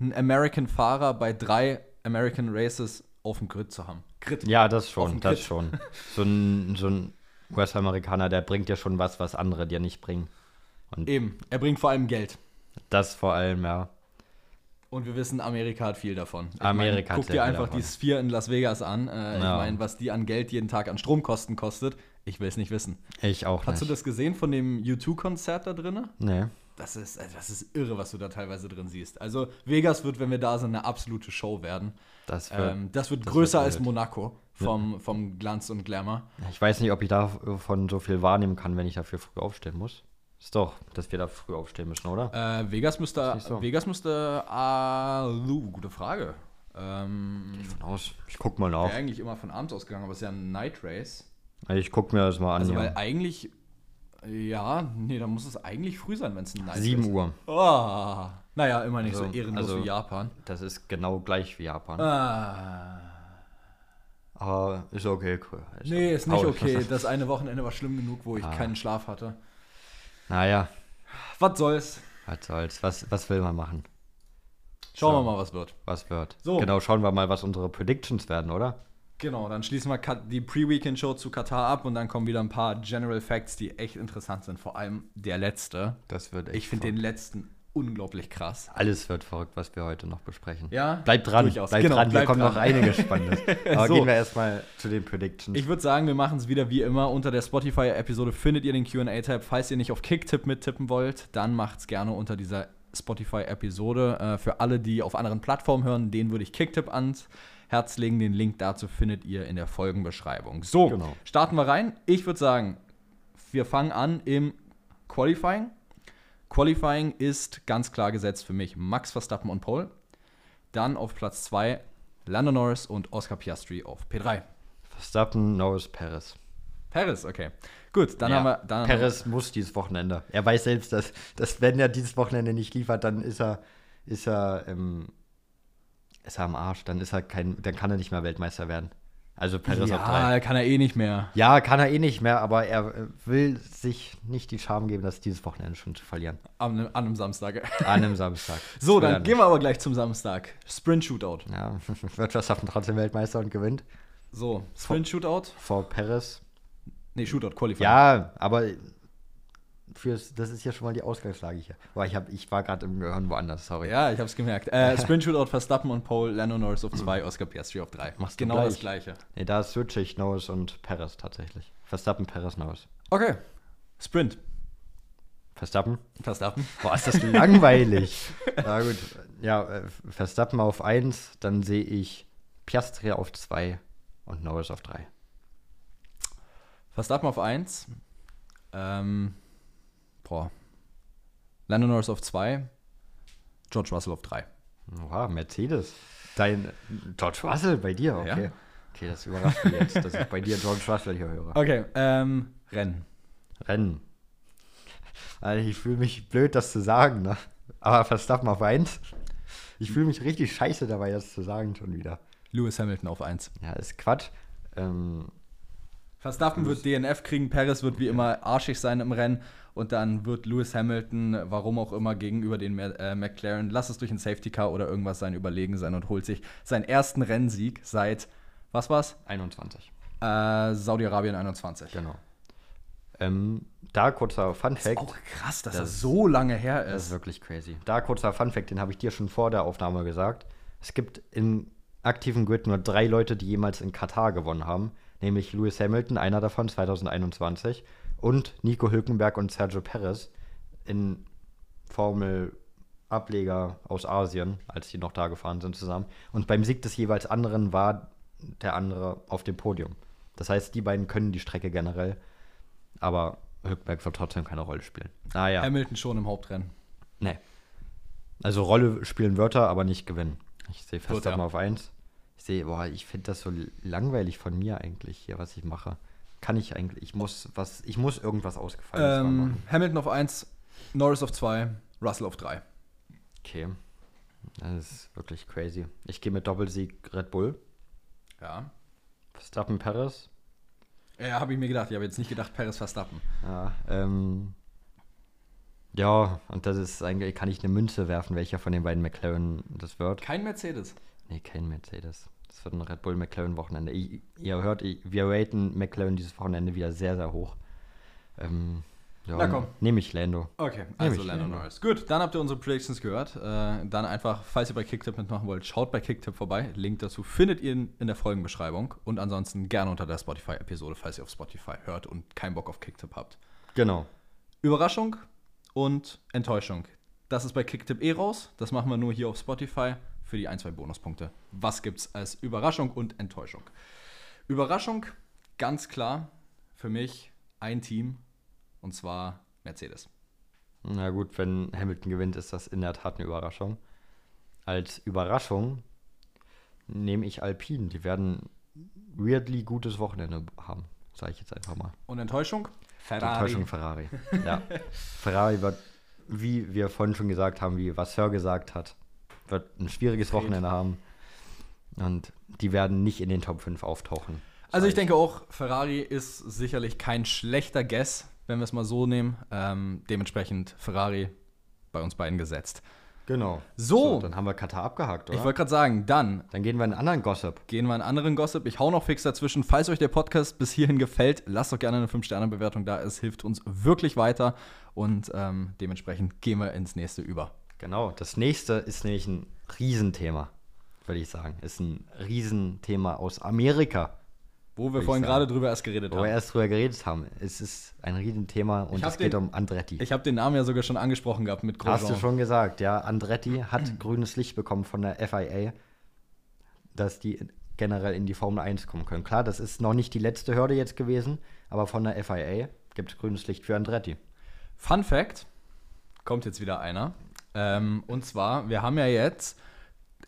einen American-Fahrer bei drei American Races auf dem Grid zu haben. Grid. Ja, das schon, das Grid. schon. So ein, so ein US-Amerikaner, der bringt ja schon was, was andere dir nicht bringen. Und Eben. Er bringt vor allem Geld. das vor allem, ja. Und wir wissen, Amerika hat viel davon. Ich Amerika hat Guck dir einfach davon. die Sphere in Las Vegas an. Äh, Ich Ja. meine, was die an Geld jeden Tag an Stromkosten kostet, ich will es nicht wissen. Ich auch Hast du nicht. das gesehen von dem U2-Konzert da drin? Nee. Das ist, also das ist irre, was du da teilweise drin siehst. Also Vegas wird, wenn wir da sind, eine absolute Show werden. Das wird, Ähm, das wird das größer wird als. Monaco vom, vom Glanz und Glamour. Ich weiß nicht, ob ich davon so viel wahrnehmen kann, wenn ich dafür früh aufstehen muss. Ist doch, dass wir da früh aufstehen müssen, oder? Äh, Vegas müsste, so. Vegas müsste, ah, uh, gute Frage. Ähm, Aus. Ich guck mal wäre nach. eigentlich immer von abends ausgegangen, aber es ist ja ein Night Race. Ich guck mir das mal an. Also, weil ja. eigentlich, ja, nee, dann muss es eigentlich früh sein, wenn es ein Night 7 Race Uhr. ist. Oh, naja, immer nicht Also, so ehrenlos also- wie Japan. Das ist genau gleich wie Japan. Ah, Aber ist okay. cool. Ist nee, ist nicht okay. Das eine Wochenende war schlimm genug, wo ich Ah. keinen Schlaf hatte. Naja, Was soll's? was soll's. Was, was will man machen? Schauen So. wir mal, was wird. Was wird? So. Genau, schauen wir mal, was unsere Predictions werden, oder? Genau, dann schließen wir die Pre-Weekend-Show zu Katar ab und dann kommen wieder ein paar General Facts, die echt interessant sind. Vor allem der letzte. Das wird echt Ich finde den letzten unglaublich krass. Alles wird verrückt, was wir heute noch besprechen. Ja, Bleibt dran, durchaus. bleibt Genau, dran, hier bleibt kommt dran. noch einiges Spannendes. Aber So. gehen wir erstmal zu den Predictions. Ich würde sagen, wir machen es wieder wie immer. Unter der Spotify-Episode findet ihr den QA-Tab. Falls ihr nicht auf Kicktipp mittippen wollt, dann macht es gerne unter dieser Spotify-Episode. Äh, für alle, die auf anderen Plattformen hören, denen würde ich Kicktipp ans Herz legen. Den Link dazu findet ihr in der Folgenbeschreibung. So, Genau. starten wir rein. Ich würde sagen, wir fangen an im Qualifying. Qualifying ist ganz klar gesetzt für mich Max Verstappen und Pole. Dann auf Platz 2 Lando Norris und Oscar Piastri auf P3. Verstappen, Norris, Perez. Paris, okay. Gut, dann Ja, haben wir. Dann Perez muss dieses Wochenende. Er weiß selbst, dass, dass wenn er dieses Wochenende nicht liefert, dann ist er, ist er, ähm, ist er am Arsch. Dann ist er kein, dann kann er nicht mehr Weltmeister werden. Also Perez auf drei. ja, kann er eh nicht mehr. Ja, kann er eh nicht mehr, aber er will sich nicht die Scham geben, das dieses Wochenende schon zu verlieren. An, an einem Samstag. An einem Samstag. So, dann gehen wir aber gleich zum Samstag. Sprint Shootout. Ja, Verstappen trotzdem Weltmeister und gewinnt. So, Sprint Shootout. Vor Perez. Nee, Shootout, Qualifying. Ja, aber fürs, das ist ja schon mal die Ausgangslage hier. Boah, ich, hab, ich war gerade im Gehirn woanders, sorry. Ja, ich hab's gemerkt. Äh, Sprint Shootout, Verstappen und Pole, Lando Norris auf 2, Oscar Piastri auf 3. Machst du genau gleich. das gleiche. Nee, da switche ich Norris und Perez tatsächlich. Verstappen, Perez, Norris. Okay. Sprint. Verstappen? Verstappen. Boah, ist das langweilig. Na gut. Ja, äh, Verstappen auf 1, dann sehe ich Piastri auf 2 und Norris auf 3. Verstappen auf 1. Ähm, boah. Lando Norris auf 2. George Russell auf 3. Oha, Mercedes. Dein George Russell bei dir, okay. Ja. Okay, das überrascht mich jetzt, dass ich bei dir George Russell hier höre. Okay, ähm, Rennen. Rennen. Also ich fühle mich blöd, das zu sagen, ne? Aber Verstappen auf 1. Ich fühle mich richtig scheiße dabei, das zu sagen schon wieder. Lewis Hamilton auf 1. Ja, ist Quatsch. Ähm, Verstappen wird DNF kriegen, Perez wird wie immer arschig sein im Rennen und dann wird Lewis Hamilton, warum auch immer, gegenüber den äh, McLaren, lass es durch ein Safety Car oder irgendwas sein, überlegen sein und holt sich seinen ersten Rennsieg seit, was war's? 21. Äh, Saudi-Arabien 21. Genau. Ähm, da kurzer Fun Fact. Auch krass, dass Das- das so lange her Das ist ist. wirklich crazy. Da kurzer Fun Fact, den habe ich dir schon vor der Aufnahme gesagt. Es gibt im aktiven Grid nur drei Leute, die jemals in Katar gewonnen haben. Nämlich Lewis Hamilton, einer davon 2021, und Nico Hülkenberg und Sergio Perez in Formel-Ableger aus Asien, als die noch da gefahren sind zusammen. Und beim Sieg des jeweils anderen war der andere auf dem Podium. Das heißt, die beiden können die Strecke generell, aber Hülkenberg wird trotzdem keine Rolle spielen. Ah ja. Hamilton schon im Hauptrennen. Nee. Also Rolle spielen Wörter, aber nicht gewinnen. Ich sehe Verstappen er. auf 1. Ich sehe, boah, ich finde das so langweilig von mir eigentlich hier, was ich mache. Kann ich eigentlich, ich muss was, ich muss irgendwas ausgefallenes mal Ähm, machen. Hamilton auf 1, Norris auf 2, Russell auf 3. Okay. Das ist wirklich crazy. Ich gehe mit Doppelsieg Red Bull. Ja. Verstappen Perez. Ja, habe ich mir gedacht. Ich habe jetzt nicht gedacht, Perez Verstappen. Ja, ähm, ja, und das ist eigentlich, kann ich eine Münze werfen, welcher von den beiden McLaren das wird. Kein Mercedes. Nee, kein Mercedes. Das wird ein Red Bull McLaren Wochenende. Ich, ihr hört, ich, wir raten McLaren dieses Wochenende wieder sehr, sehr hoch. Ähm, ja, Na komm. Nehme ich Lando. Okay, also ich, Lando ja. Norris. Gut, dann habt ihr unsere Predictions gehört. Äh, dann einfach, falls ihr bei Kicktip mitmachen wollt, schaut bei Kicktip vorbei. Link dazu findet ihr in, in der Folgenbeschreibung. Und ansonsten gerne unter der Spotify-Episode, falls ihr auf Spotify hört und keinen Bock auf Kicktip habt. Genau. Überraschung und Enttäuschung. Das ist bei Kicktip eh raus. Das machen wir nur hier auf Spotify für die ein, zwei Bonuspunkte. Was gibt's als Überraschung und Enttäuschung? Überraschung, ganz klar, für mich ein Team und zwar Mercedes. Na gut, wenn Hamilton gewinnt, ist das in der Tat eine Überraschung. Als Überraschung nehme ich Alpine. Die werden weirdly gutes Wochenende haben, sage ich jetzt einfach mal. Und Enttäuschung? Die Enttäuschung Ferrari. ja. Ferrari wird, wie wir vorhin schon gesagt haben, wie was Sir gesagt hat, wird ein schwieriges Fred. Wochenende haben. Und die werden nicht in den Top 5 auftauchen. Also ich denke auch, Ferrari ist sicherlich kein schlechter Guess, wenn wir es mal so nehmen. Ähm, dementsprechend Ferrari bei uns beiden gesetzt. Genau. So. Dann haben wir Katar abgehakt, oder? Ich wollte gerade sagen, dann dann gehen wir in einen anderen Gossip. gehen wir in anderen Gossip. Ich hau noch fix dazwischen. Falls euch der Podcast bis hierhin gefällt, lasst doch gerne eine 5-Sterne-Bewertung da. Es hilft uns wirklich weiter. Und ähm, dementsprechend gehen wir ins nächste über. Genau. Das nächste ist nämlich ein Riesenthema, würde ich sagen. Ist ein Riesenthema aus Amerika, Wo wir vorhin gerade drüber erst geredet wo haben. wir erst drüber geredet haben. Es ist ein Riesenthema und es geht den- um Andretti. Ich habe den Namen ja sogar schon angesprochen gehabt mit Hast du Grosjean. schon gesagt, ja. Andretti hat grünes Licht bekommen von der FIA, dass die generell in die Formel 1 kommen können. Klar, das ist noch nicht die letzte Hürde jetzt gewesen, aber von der FIA gibt es grünes Licht für Andretti. Fun Fact: kommt jetzt wieder einer. Ähm, und zwar, wir haben ja jetzt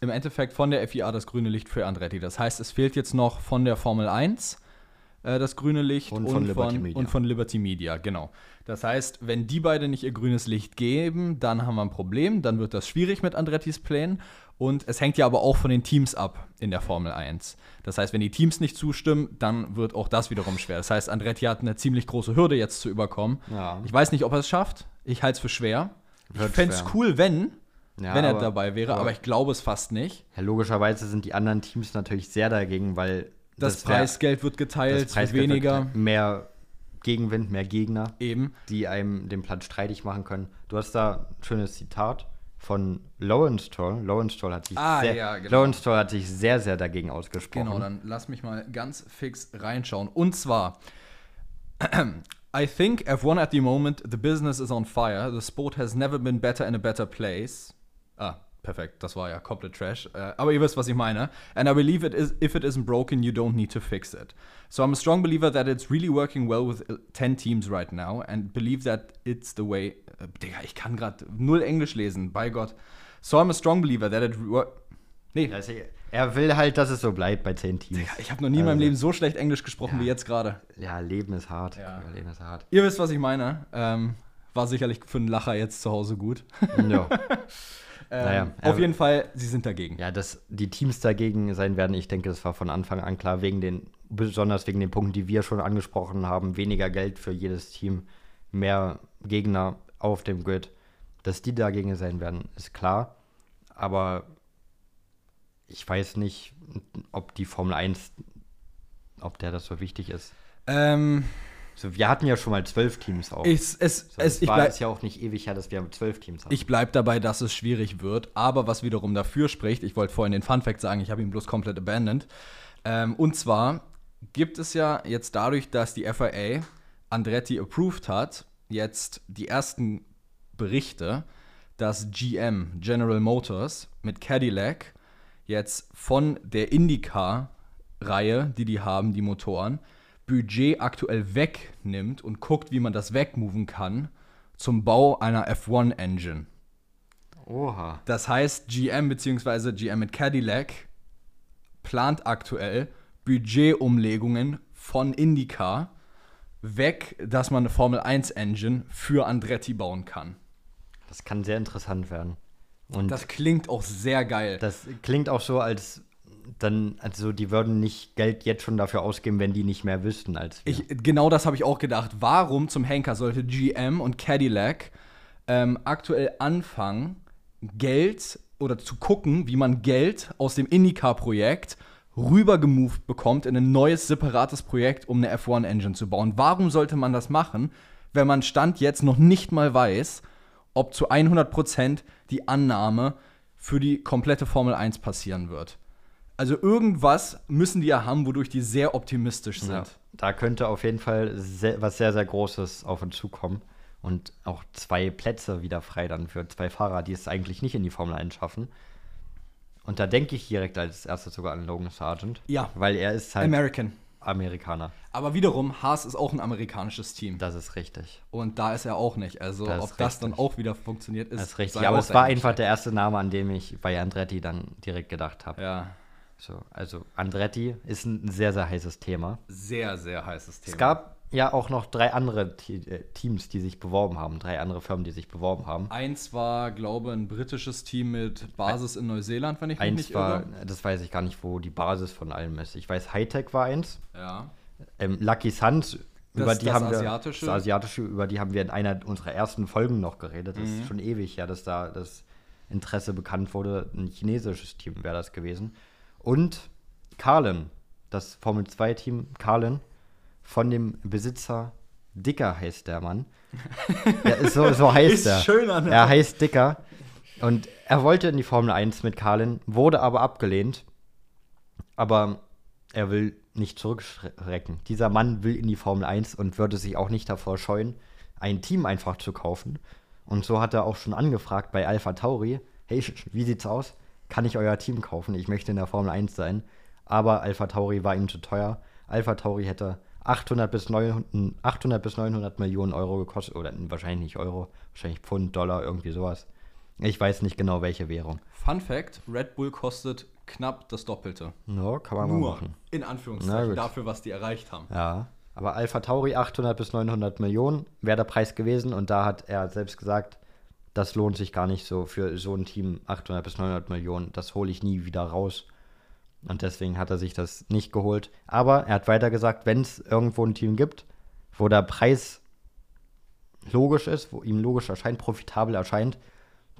im Endeffekt von der FIA das grüne Licht für Andretti. Das heißt, es fehlt jetzt noch von der Formel 1 äh, das grüne Licht Und von Liberty Media. und von Liberty Media, genau. Das heißt, wenn die beide nicht ihr grünes Licht geben, dann haben wir ein Problem, dann wird das schwierig mit Andrettis Plänen. Und es hängt ja aber auch von den Teams ab in der Formel 1. Das heißt, wenn die Teams nicht zustimmen, dann wird auch das wiederum schwer. Das heißt, Andretti hat eine ziemlich große Hürde jetzt zu überkommen. Ja. Ich weiß nicht, ob er es schafft. Ich halte es für schwer. Ich fände es cool, wenn, Ja, wenn er aber- dabei wäre, aber, aber- ich glaube es fast nicht. Ja, logischerweise sind die anderen Teams natürlich sehr dagegen, weil Das, wär- Preisgeld wird geteilt, das Preisgeld weniger. wird mehr Gegenwind, mehr Gegner, Eben. die einem den Platz streitig machen können. Du hast da ein schönes Zitat von. Lawrence Stroll hat sich Ah, sehr, ja, genau. Lawrence Stroll hat sich sehr, sehr dagegen ausgesprochen. Genau, dann lass mich mal ganz fix reinschauen. Und zwar, I think F1 at the moment, the business is on fire. The sport has never been better in a better place. Ah, perfekt, das war ja komplett Trash. Äh, aber ihr wisst, was ich meine. And I believe it is, if it isn't broken, you don't need to fix it. So I'm a strong believer that it's really working well with uh, 10 teams right now and believe that it's the way. Äh, Digga, ich kann gerade null Englisch lesen, by God. So I'm a strong believer that it. Nee, Also, er will halt, dass es so bleibt bei zehn Teams. ich habe noch nie in meinem Also, Leben so schlecht Englisch gesprochen Ja. wie jetzt gerade. Ja, Leben ist hart. Ja. Leben ist hart. Ihr wisst, was ich meine. Ähm, war sicherlich für einen Lacher jetzt zu Hause gut. ja. Ähm, Naja, auf jeden Fall, sie sind dagegen. ja, dass die Teams dagegen sein werden, ich denke, das war von Anfang an klar, wegen den, besonders wegen den Punkten, die wir schon angesprochen haben, weniger Geld für jedes Team, mehr Gegner auf dem Grid. Dass die dagegen sein werden, ist klar. Aber ich weiß nicht, ob die Formel 1, ob der das so wichtig ist. Ähm, So, wir hatten ja schon mal zwölf Teams auch. ich, es, so, es, es ich, war es ja auch nicht ewig her, dass wir zwölf Teams hatten. ich bleib dabei, dass es schwierig wird. Aber was wiederum dafür spricht, ich wollte vorhin den Fun Fact sagen, ich habe ihn bloß komplett abandoned. Ähm, und zwar gibt es ja jetzt dadurch, dass die FIA Andretti approved hat, jetzt die ersten Berichte, dass GM, General Motors, mit Cadillac jetzt von der IndyCar-Reihe, die die haben, die Motoren, Budget aktuell wegnimmt und guckt, wie man das wegmoven kann zum Bau einer F1-Engine. Oha. Das heißt, GM bzw. GM mit Cadillac plant aktuell Budgetumlegungen von IndyCar weg, dass man eine Formel 1 Engine für Andretti bauen kann. Das kann sehr interessant werden. Und Das klingt auch sehr geil. Das klingt auch so, als dann, also die würden nicht Geld jetzt schon dafür ausgeben, wenn die nicht mehr wüssten als wir. Ich, genau das habe ich auch gedacht. Warum zum Henker sollte GM und Cadillac ähm, aktuell anfangen, Geld oder zu gucken, wie man Geld aus dem IndyCar-Projekt rübergemoved bekommt in ein neues, separates Projekt, um eine F1-Engine zu bauen? Warum sollte man das machen, wenn man Stand jetzt noch nicht mal weiß, ob zu 100% die Annahme für die komplette Formel 1 passieren wird? Also irgendwas müssen die ja haben, wodurch die sehr optimistisch sind. ja, da könnte auf jeden Fall sehr, was sehr, sehr Großes auf uns zukommen. Und auch zwei Plätze wieder frei dann für zwei Fahrer, die es eigentlich nicht in die Formel 1 schaffen. Und da denke ich direkt als erstes sogar an Logan Sargent. Ja. Weil er ist halt American. Amerikaner. Aber wiederum, Haas ist auch ein amerikanisches Team. Das ist richtig. Und da ist er auch nicht. Also, Das ob das dann richtig. auch wieder funktioniert, ist. Das ist richtig. Aber es war einfach der erste Name, an dem ich bei Andretti dann direkt gedacht habe. Ja, So, also Andretti ist ein sehr, sehr heißes Thema. sehr, sehr heißes Thema. Es gab ja auch noch drei andere äh, Teams, die sich beworben haben, drei andere Firmen, die sich beworben haben. Eins war, glaube ich, ein britisches Team mit Basis in Neuseeland, wenn ich mich Eins nicht war, irre. das weiß ich gar nicht, wo die Basis von allem ist. Ich weiß, Hightech war eins. Ja. Ähm, Lucky Suns, über Das- die das haben wir, Asiatische? das Asiatische, über die haben wir in einer unserer ersten Folgen noch geredet. Das Mhm. ist schon ewig, ja, dass da das Interesse bekannt wurde. Ein chinesisches Team wäre das gewesen. Und Carlin, das Formel 2-Team Carlin, von dem Besitzer Dicker heißt der Mann. Ja, so, so heißt Ist er. schöner, ne? Er heißt Dicker. Und er wollte in die Formel 1 mit Carlin, wurde aber abgelehnt. Aber er will nicht zurückschrecken. Dieser Mann will in die Formel 1 und würde sich auch nicht davor scheuen, ein Team einfach zu kaufen. Und so hat er auch schon angefragt bei Alpha Tauri: Hey, wie sieht's aus? Kann ich euer Team kaufen? Ich möchte in der Formel 1 sein. Aber Alpha Tauri war ihm zu teuer. Alpha Tauri hätte 800 bis 900, 800 bis 900 Millionen Euro gekostet. Oder wahrscheinlich nicht Euro, wahrscheinlich Pfund, Dollar, irgendwie sowas. Ich weiß nicht genau, welche Währung. Fun Fact: Red Bull kostet knapp das Doppelte. No, kann man mal Nur machen. in Anführungszeichen dafür, was die erreicht haben. Ja. Aber Alpha Tauri 800 bis 900 Millionen wäre der Preis gewesen und da hat er selbst gesagt, das lohnt sich gar nicht so für so ein Team 800 bis 900 Millionen. Das hole ich nie wieder raus. Und deswegen hat er sich das nicht geholt. Aber er hat weiter gesagt, wenn es irgendwo ein Team gibt, wo der Preis logisch ist, wo ihm logisch erscheint, profitabel erscheint,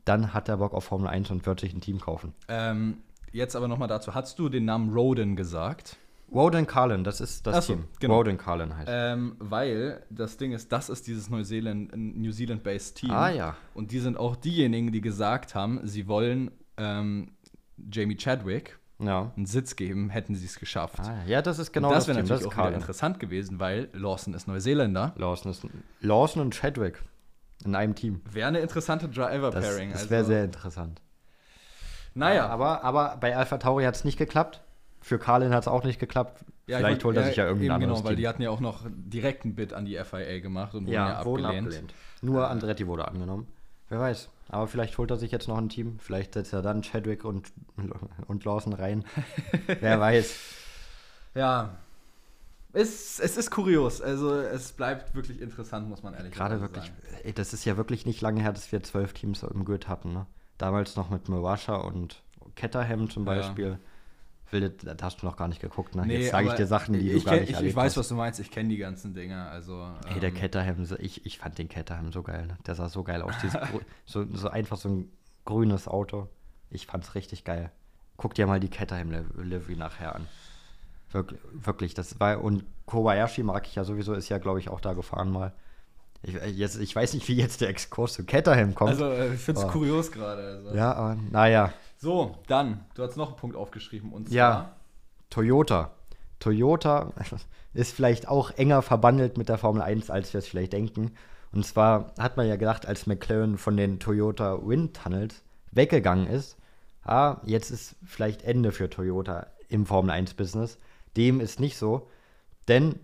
dann hat er Bock auf Formel 1 und wird sich ein Team kaufen. Ähm, jetzt aber nochmal dazu: Hast du den Namen Roden gesagt? Woden Carlin, das ist das so, Team. genau. Woden Carlin heißt. Ähm, weil das Ding ist, das ist dieses Neuseeland, New Zealand-based Team. Ah, ja. Und die sind auch diejenigen, die gesagt haben, sie wollen ähm, Jamie Chadwick ja. einen Sitz geben, hätten sie es geschafft. Ah, ja, das ist genau und das, das wäre natürlich das auch wieder interessant gewesen, weil Lawson ist Neuseeländer. Lawson, ist, Lawson und Chadwick in einem Team. Wäre eine interessante Das, Driver-Pairing. das wäre sehr interessant. Naja, Aber, aber bei Alpha Tauri hat es nicht geklappt. Für Carlin hat es auch nicht geklappt. Ja, ich Vielleicht holt er sich ja irgendein eben anderes Genau, weil Team. die hatten ja auch noch direkt einen Bid an die FIA gemacht und wurden ja, ja, wurden abgelehnt. abgelehnt. Nur Andretti wurde angenommen. Wer weiß. Aber vielleicht holt er sich jetzt noch ein Team. Vielleicht setzt er dann Chadwick und, und Lawson rein. Wer weiß. Ja. Es, es ist kurios. Also es bleibt wirklich interessant, muss man ehrlich Gerade sagen. wirklich, ey, das ist ja wirklich nicht lange her, dass wir zwölf Teams im Grid hatten. Ne? Damals noch mit Mewasha und Ketterham zum Ja. Wilde, da hast du noch gar nicht geguckt. Ne? Nee, Jetzt sage ich dir Sachen, die du ich gar kenn- nicht ich, ich weiß, hast. was du meinst. Ich kenne die ganzen Dinge. Also, Ey, der ähm, Ketterham, ich, ich fand den Ketterham so geil. Ne? Der sah so geil aus. So, so einfach so ein grünes Auto. Ich fand's richtig geil. Guck dir mal die Ketterham-Livery nachher an. Wirklich, wirklich, das war. Und Kobayashi mag ich ja sowieso, ist ja, glaube ich, auch da gefahren mal. Ich, äh, jetzt, ich weiß nicht, wie jetzt der Exkurs zu Ketterham kommt. Also, äh, ich finde es Oh. kurios gerade. Also. ja, aber naja. So, dann, du hast noch einen Punkt aufgeschrieben. Und zwar, Ja. Toyota. Toyota ist vielleicht auch enger verbandelt mit der Formel 1, als wir es vielleicht denken. Und zwar hat man ja gedacht, als McLaren von den Toyota Wind Tunnels weggegangen ist, ah, jetzt ist vielleicht Ende für Toyota im Formel 1 Business. Dem ist nicht so, denn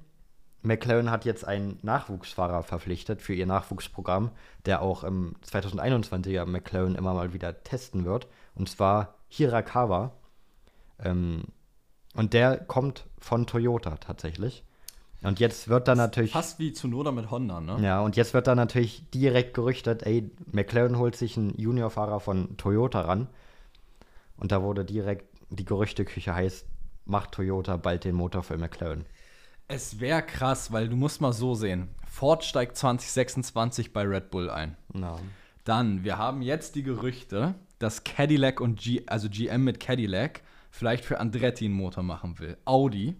McLaren hat jetzt einen Nachwuchsfahrer verpflichtet für ihr Nachwuchsprogramm, der auch im 2021er McLaren immer mal wieder testen wird. Und zwar Hirakawa. Ähm, und der kommt von Toyota tatsächlich. Und jetzt wird da natürlich. fast wie Tsunoda mit Honda, ne? Ja, und jetzt wird da natürlich direkt gerüchtet, ey, McLaren holt sich einen Juniorfahrer von Toyota ran. Und da wurde direkt, die Gerüchteküche heißt, macht Toyota bald den Motor für McLaren. Es wäre krass, weil du musst mal so sehen. Ford steigt 2026 bei Red Bull ein. Na, Dann, wir haben jetzt die Gerüchte, dass Cadillac und G, also GM mit Cadillac vielleicht für Andretti einen Motor machen will. Audi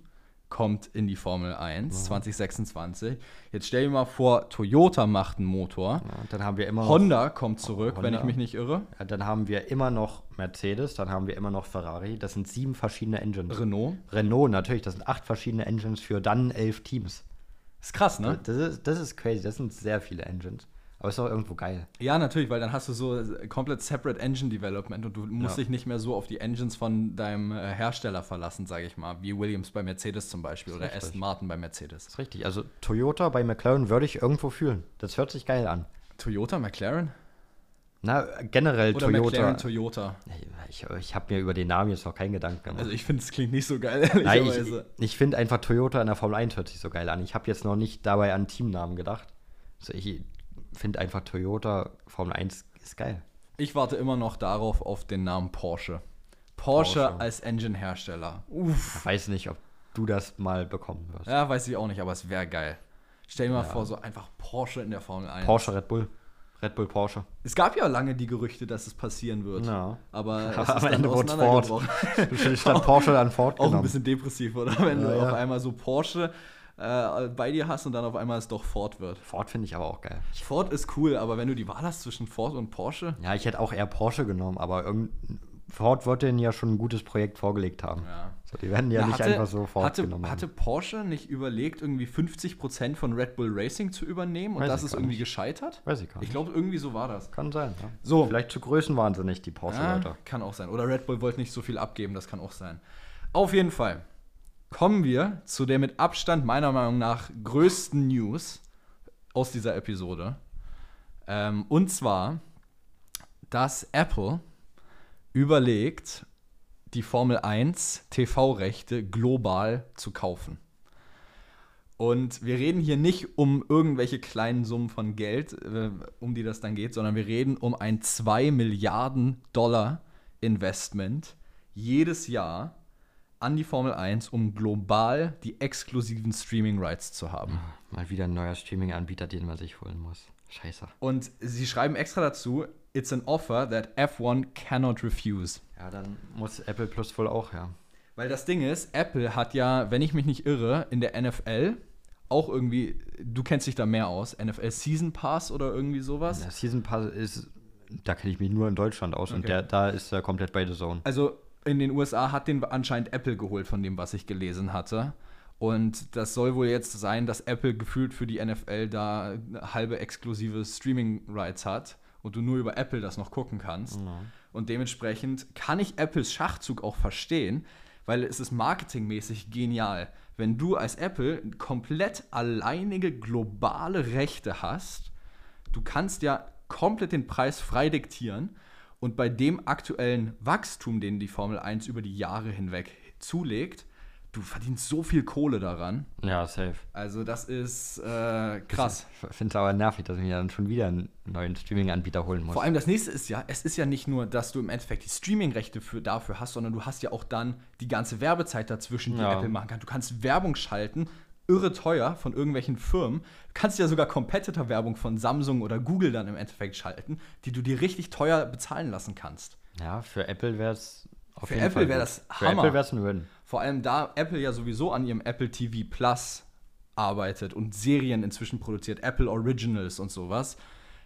kommt in die Formel 1 2026. Jetzt stell dir mal vor, Toyota macht einen Motor. ja, dann haben wir immer noch, Honda kommt zurück, wenn Honda. ich mich nicht irre. ja, dann haben wir immer noch Mercedes, dann haben wir immer noch Ferrari. Das sind sieben verschiedene Engines. Renault. Renault natürlich, das sind acht verschiedene Engines für dann elf Teams. Ist krass, ne? Das ist, das ist crazy, das sind sehr viele Engines. Aber ist auch irgendwo geil. Ja, natürlich, weil dann hast du so komplett separate Engine Development und du musst Ja. dich nicht mehr so auf die Engines von deinem äh, Hersteller verlassen, sage ich mal, wie Williams bei Mercedes zum Beispiel oder richtig. Aston Martin bei Mercedes. Das ist richtig. Also Toyota bei McLaren würde ich irgendwo fühlen. Das hört sich geil an. Toyota, McLaren? Na, generell Oder Toyota. McLaren, Toyota. Ich, ich habe mir über den Namen jetzt noch keinen Gedanken gemacht. Also ich finde, es klingt nicht so geil, Nein, ich ehrlicherweise. ich finde einfach Toyota in der Formel 1 hört sich so geil an. Ich habe jetzt noch nicht dabei an Teamnamen gedacht. Also ich finde einfach Toyota Formel 1 ist geil. Ich warte immer noch darauf auf den Namen Porsche. Porsche, Porsche. als Engine-Hersteller. Uff. Ich weiß nicht, ob du das mal bekommen wirst. Ja, weiß ich auch nicht, aber es wäre geil. Stell dir mal vor, so einfach Porsche in der Formel 1. Porsche Red Bull. Red Bull Porsche. Es gab ja lange die Gerüchte, dass es passieren wird. Ja. Aber es am Ende wurde Ford. Statt Porsche dann Ford Auch ein bisschen depressiv, oder? Wenn Ja, du ja. auf einmal so Porsche äh, bei dir hast und dann auf einmal es doch Ford wird. Ford finde ich aber auch geil. Ford ist cool, aber wenn du die Wahl hast zwischen Ford und Porsche, Ja, ich hätte auch eher Porsche genommen, aber Ford wird denen ja schon ein gutes Projekt vorgelegt haben. Ja. So, die werden ja, nicht einfach so Ford hatte, genommen. hatte Porsche nicht überlegt, irgendwie 50% von Red Bull Racing zu übernehmen und Weiß das ich ist irgendwie nicht. gescheitert? Weiß ich gar Ich nicht. glaube, irgendwie so war das. Kann sein, ja. So. Vielleicht zu größenwahnsinnig, die Ja, Porsche-Leute. kann auch sein. Oder Red Bull wollte nicht so viel abgeben, das kann auch sein. Auf jeden Fall kommen wir zu der mit Abstand meiner Meinung nach größten News aus dieser Episode. Ähm, und zwar, dass Apple überlegt, die Formel 1 TV-Rechte global zu kaufen. Und wir reden hier nicht um irgendwelche kleinen Summen von Geld, äh, um die das dann geht, sondern wir reden um ein 2 Milliarden Dollar Investment jedes Jahr an die Formel 1, um global die exklusiven Streaming-Rights zu haben. Mal wieder ein neuer Streaming-Anbieter, den man sich holen muss. Scheiße. Und sie schreiben extra dazu, it's an offer that F1 cannot refuse. Ja, dann muss Apple Plus wohl auch, ja. Weil das Ding ist, Apple hat ja, wenn ich mich nicht irre, in der NFL auch irgendwie, du kennst dich da mehr aus, NFL Season Pass oder irgendwie sowas. Der Season Pass ist, da kenne ich mich nur in Deutschland aus und Okay. der, da ist er komplett bei The Zone. Also in den USA hat den anscheinend Apple geholt, von dem, was ich gelesen hatte. Und das soll wohl jetzt sein, dass Apple gefühlt für die NFL da halbe exklusive Streaming-Rights hat und du nur über Apple das noch gucken kannst. Und dementsprechend kann ich Apples Schachzug auch verstehen, weil es ist marketingmäßig genial. Wenn du als Apple komplett alleinige globale Rechte hast, du kannst ja komplett den Preis frei diktieren und bei dem aktuellen Wachstum, den die Formel 1 über die Jahre hinweg zulegt, du verdienst so viel Kohle daran. Ja, safe. Also das ist äh, krass. Ich finde es aber nervig, dass ich mir dann schon wieder einen neuen Streaming-Anbieter holen muss. Vor allem das nächste ist ja, es ist ja nicht nur, dass du im Endeffekt die Streaming-Rechte für, dafür hast, sondern du hast ja auch dann die ganze Werbezeit dazwischen, die Ja. Apple machen kann. Du kannst Werbung schalten, irre teuer von irgendwelchen Firmen. Du kannst ja sogar Competitor-Werbung von Samsung oder Google dann im Endeffekt schalten, die du dir richtig teuer bezahlen lassen kannst. ja, für Apple wäre es auf Für jeden Apple Fall wär gut. das Für Hammer. Apple wäre es ein Win. Vor allem da Apple ja sowieso an ihrem Apple TV Plus arbeitet und Serien inzwischen produziert, Apple Originals und sowas,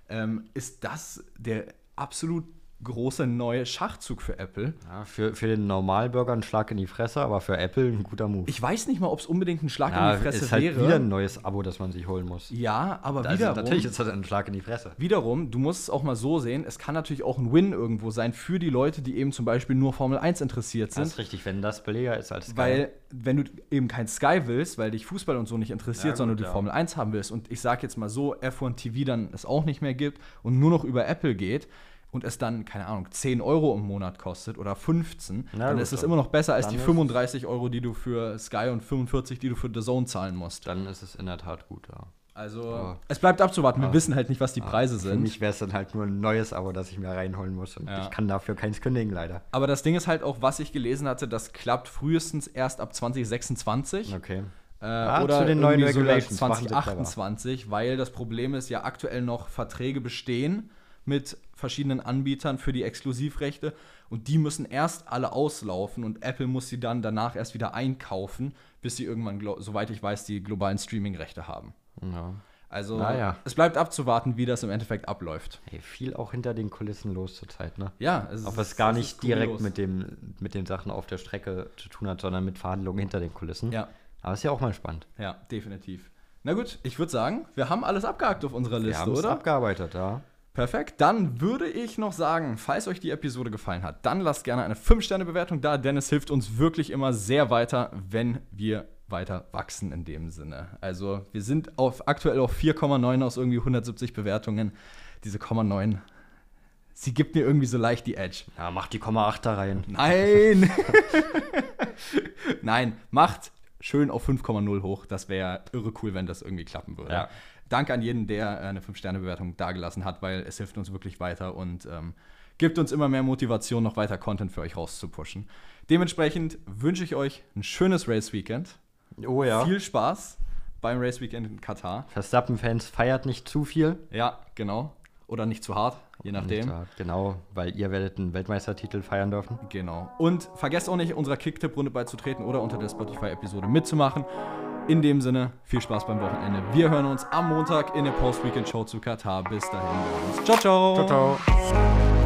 ähm, ist das der absolut große neue Schachzug für Apple. Ja, für, für den Normalbürger ein Schlag in die Fresse, aber für Apple ein guter Move. Ich weiß nicht mal, ob es unbedingt ein Schlag ja, in die Fresse ist halt wäre. wieder ein neues Abo, das man sich holen muss. ja, aber Also, wiederum, natürlich ist das ein Schlag in die Fresse. wiederum, du musst es auch mal so sehen, es kann natürlich auch ein Win irgendwo sein für die Leute, die eben zum Beispiel nur Formel 1 interessiert Das sind. ist richtig, wenn das billiger ist als Sky. Weil, wenn du eben kein Sky willst, weil dich Fußball und so nicht interessiert, Ja, gut, sondern du ja. Formel 1 haben willst und ich sag jetzt mal so, F1 TV dann es auch nicht mehr gibt und nur noch über Apple geht und es dann, keine Ahnung, 10 Euro im Monat kostet oder 15, Na dann ist es immer noch besser als die ist- 35 Euro, die du für Sky und 45, die du für The Zone zahlen musst. dann ist es in der Tat gut, ja. Also, Aber- es bleibt abzuwarten. Wir aber- wissen halt nicht, was die Preise Für sind. mich wäre es dann halt nur ein neues Abo, das ich mir reinholen muss. Und Ja. ich kann dafür keins kündigen, leider. Aber das Ding ist halt auch, was ich gelesen hatte, das klappt frühestens erst ab 2026. Okay. Äh, Ah, oder zu den neuen Regulations clever. 2028, weil das Problem ist ja aktuell noch Verträge bestehen mit verschiedenen Anbietern für die Exklusivrechte und die müssen erst alle auslaufen und Apple muss sie dann danach erst wieder einkaufen, bis sie irgendwann, soweit ich weiß, die globalen Streaming-Rechte haben. Ja. Also Naja. es bleibt abzuwarten, wie das im Endeffekt abläuft. Hey, viel auch hinter den Kulissen los zurzeit, ne? Ja, es Aber es ist- gar es nicht direkt mit, dem, mit den Sachen auf der Strecke zu tun hat, sondern mit Verhandlungen hinter den Kulissen. Ja, Aber ist ja auch mal spannend. ja, definitiv. Na gut, ich würde sagen, wir haben alles abgehakt auf unserer Wir Liste, es oder? abgearbeitet, ja. Perfekt. Dann würde ich noch sagen, falls euch die Episode gefallen hat, dann lasst gerne eine 5-Sterne-Bewertung da, denn es hilft uns wirklich immer sehr weiter, wenn wir weiter wachsen in dem Sinne. Also wir sind auf, aktuell auf 4,9 aus irgendwie 170 Bewertungen. Diese 0,9, sie gibt mir irgendwie so leicht die Edge. Ja, mach die Komma 8 da rein. Nein! Nein, macht schön auf 5,0 hoch. Das wäre irre cool, wenn das irgendwie klappen würde. Ja. Danke an jeden, der äh, eine 5-Sterne-Bewertung dagelassen hat, weil es hilft uns wirklich weiter und ähm, gibt uns immer mehr Motivation, noch weiter Content für euch rauszupushen. Dementsprechend wünsche ich euch ein schönes Race-Weekend. Oh ja. Viel Spaß beim Race-Weekend in Katar. Verstappen-Fans feiert nicht zu viel. Ja, genau. oder nicht zu hart, je nachdem. Genau, weil ihr werdet einen Weltmeistertitel feiern dürfen. Genau. Und vergesst auch nicht, unserer Kicktipp-Runde beizutreten oder unter der Spotify-Episode mitzumachen. In dem Sinne, viel Spaß beim Wochenende. Wir hören uns am Montag in der Post-Weekend-Show zu Katar. Bis dahin. Ciao, ciao. Ciao, ciao.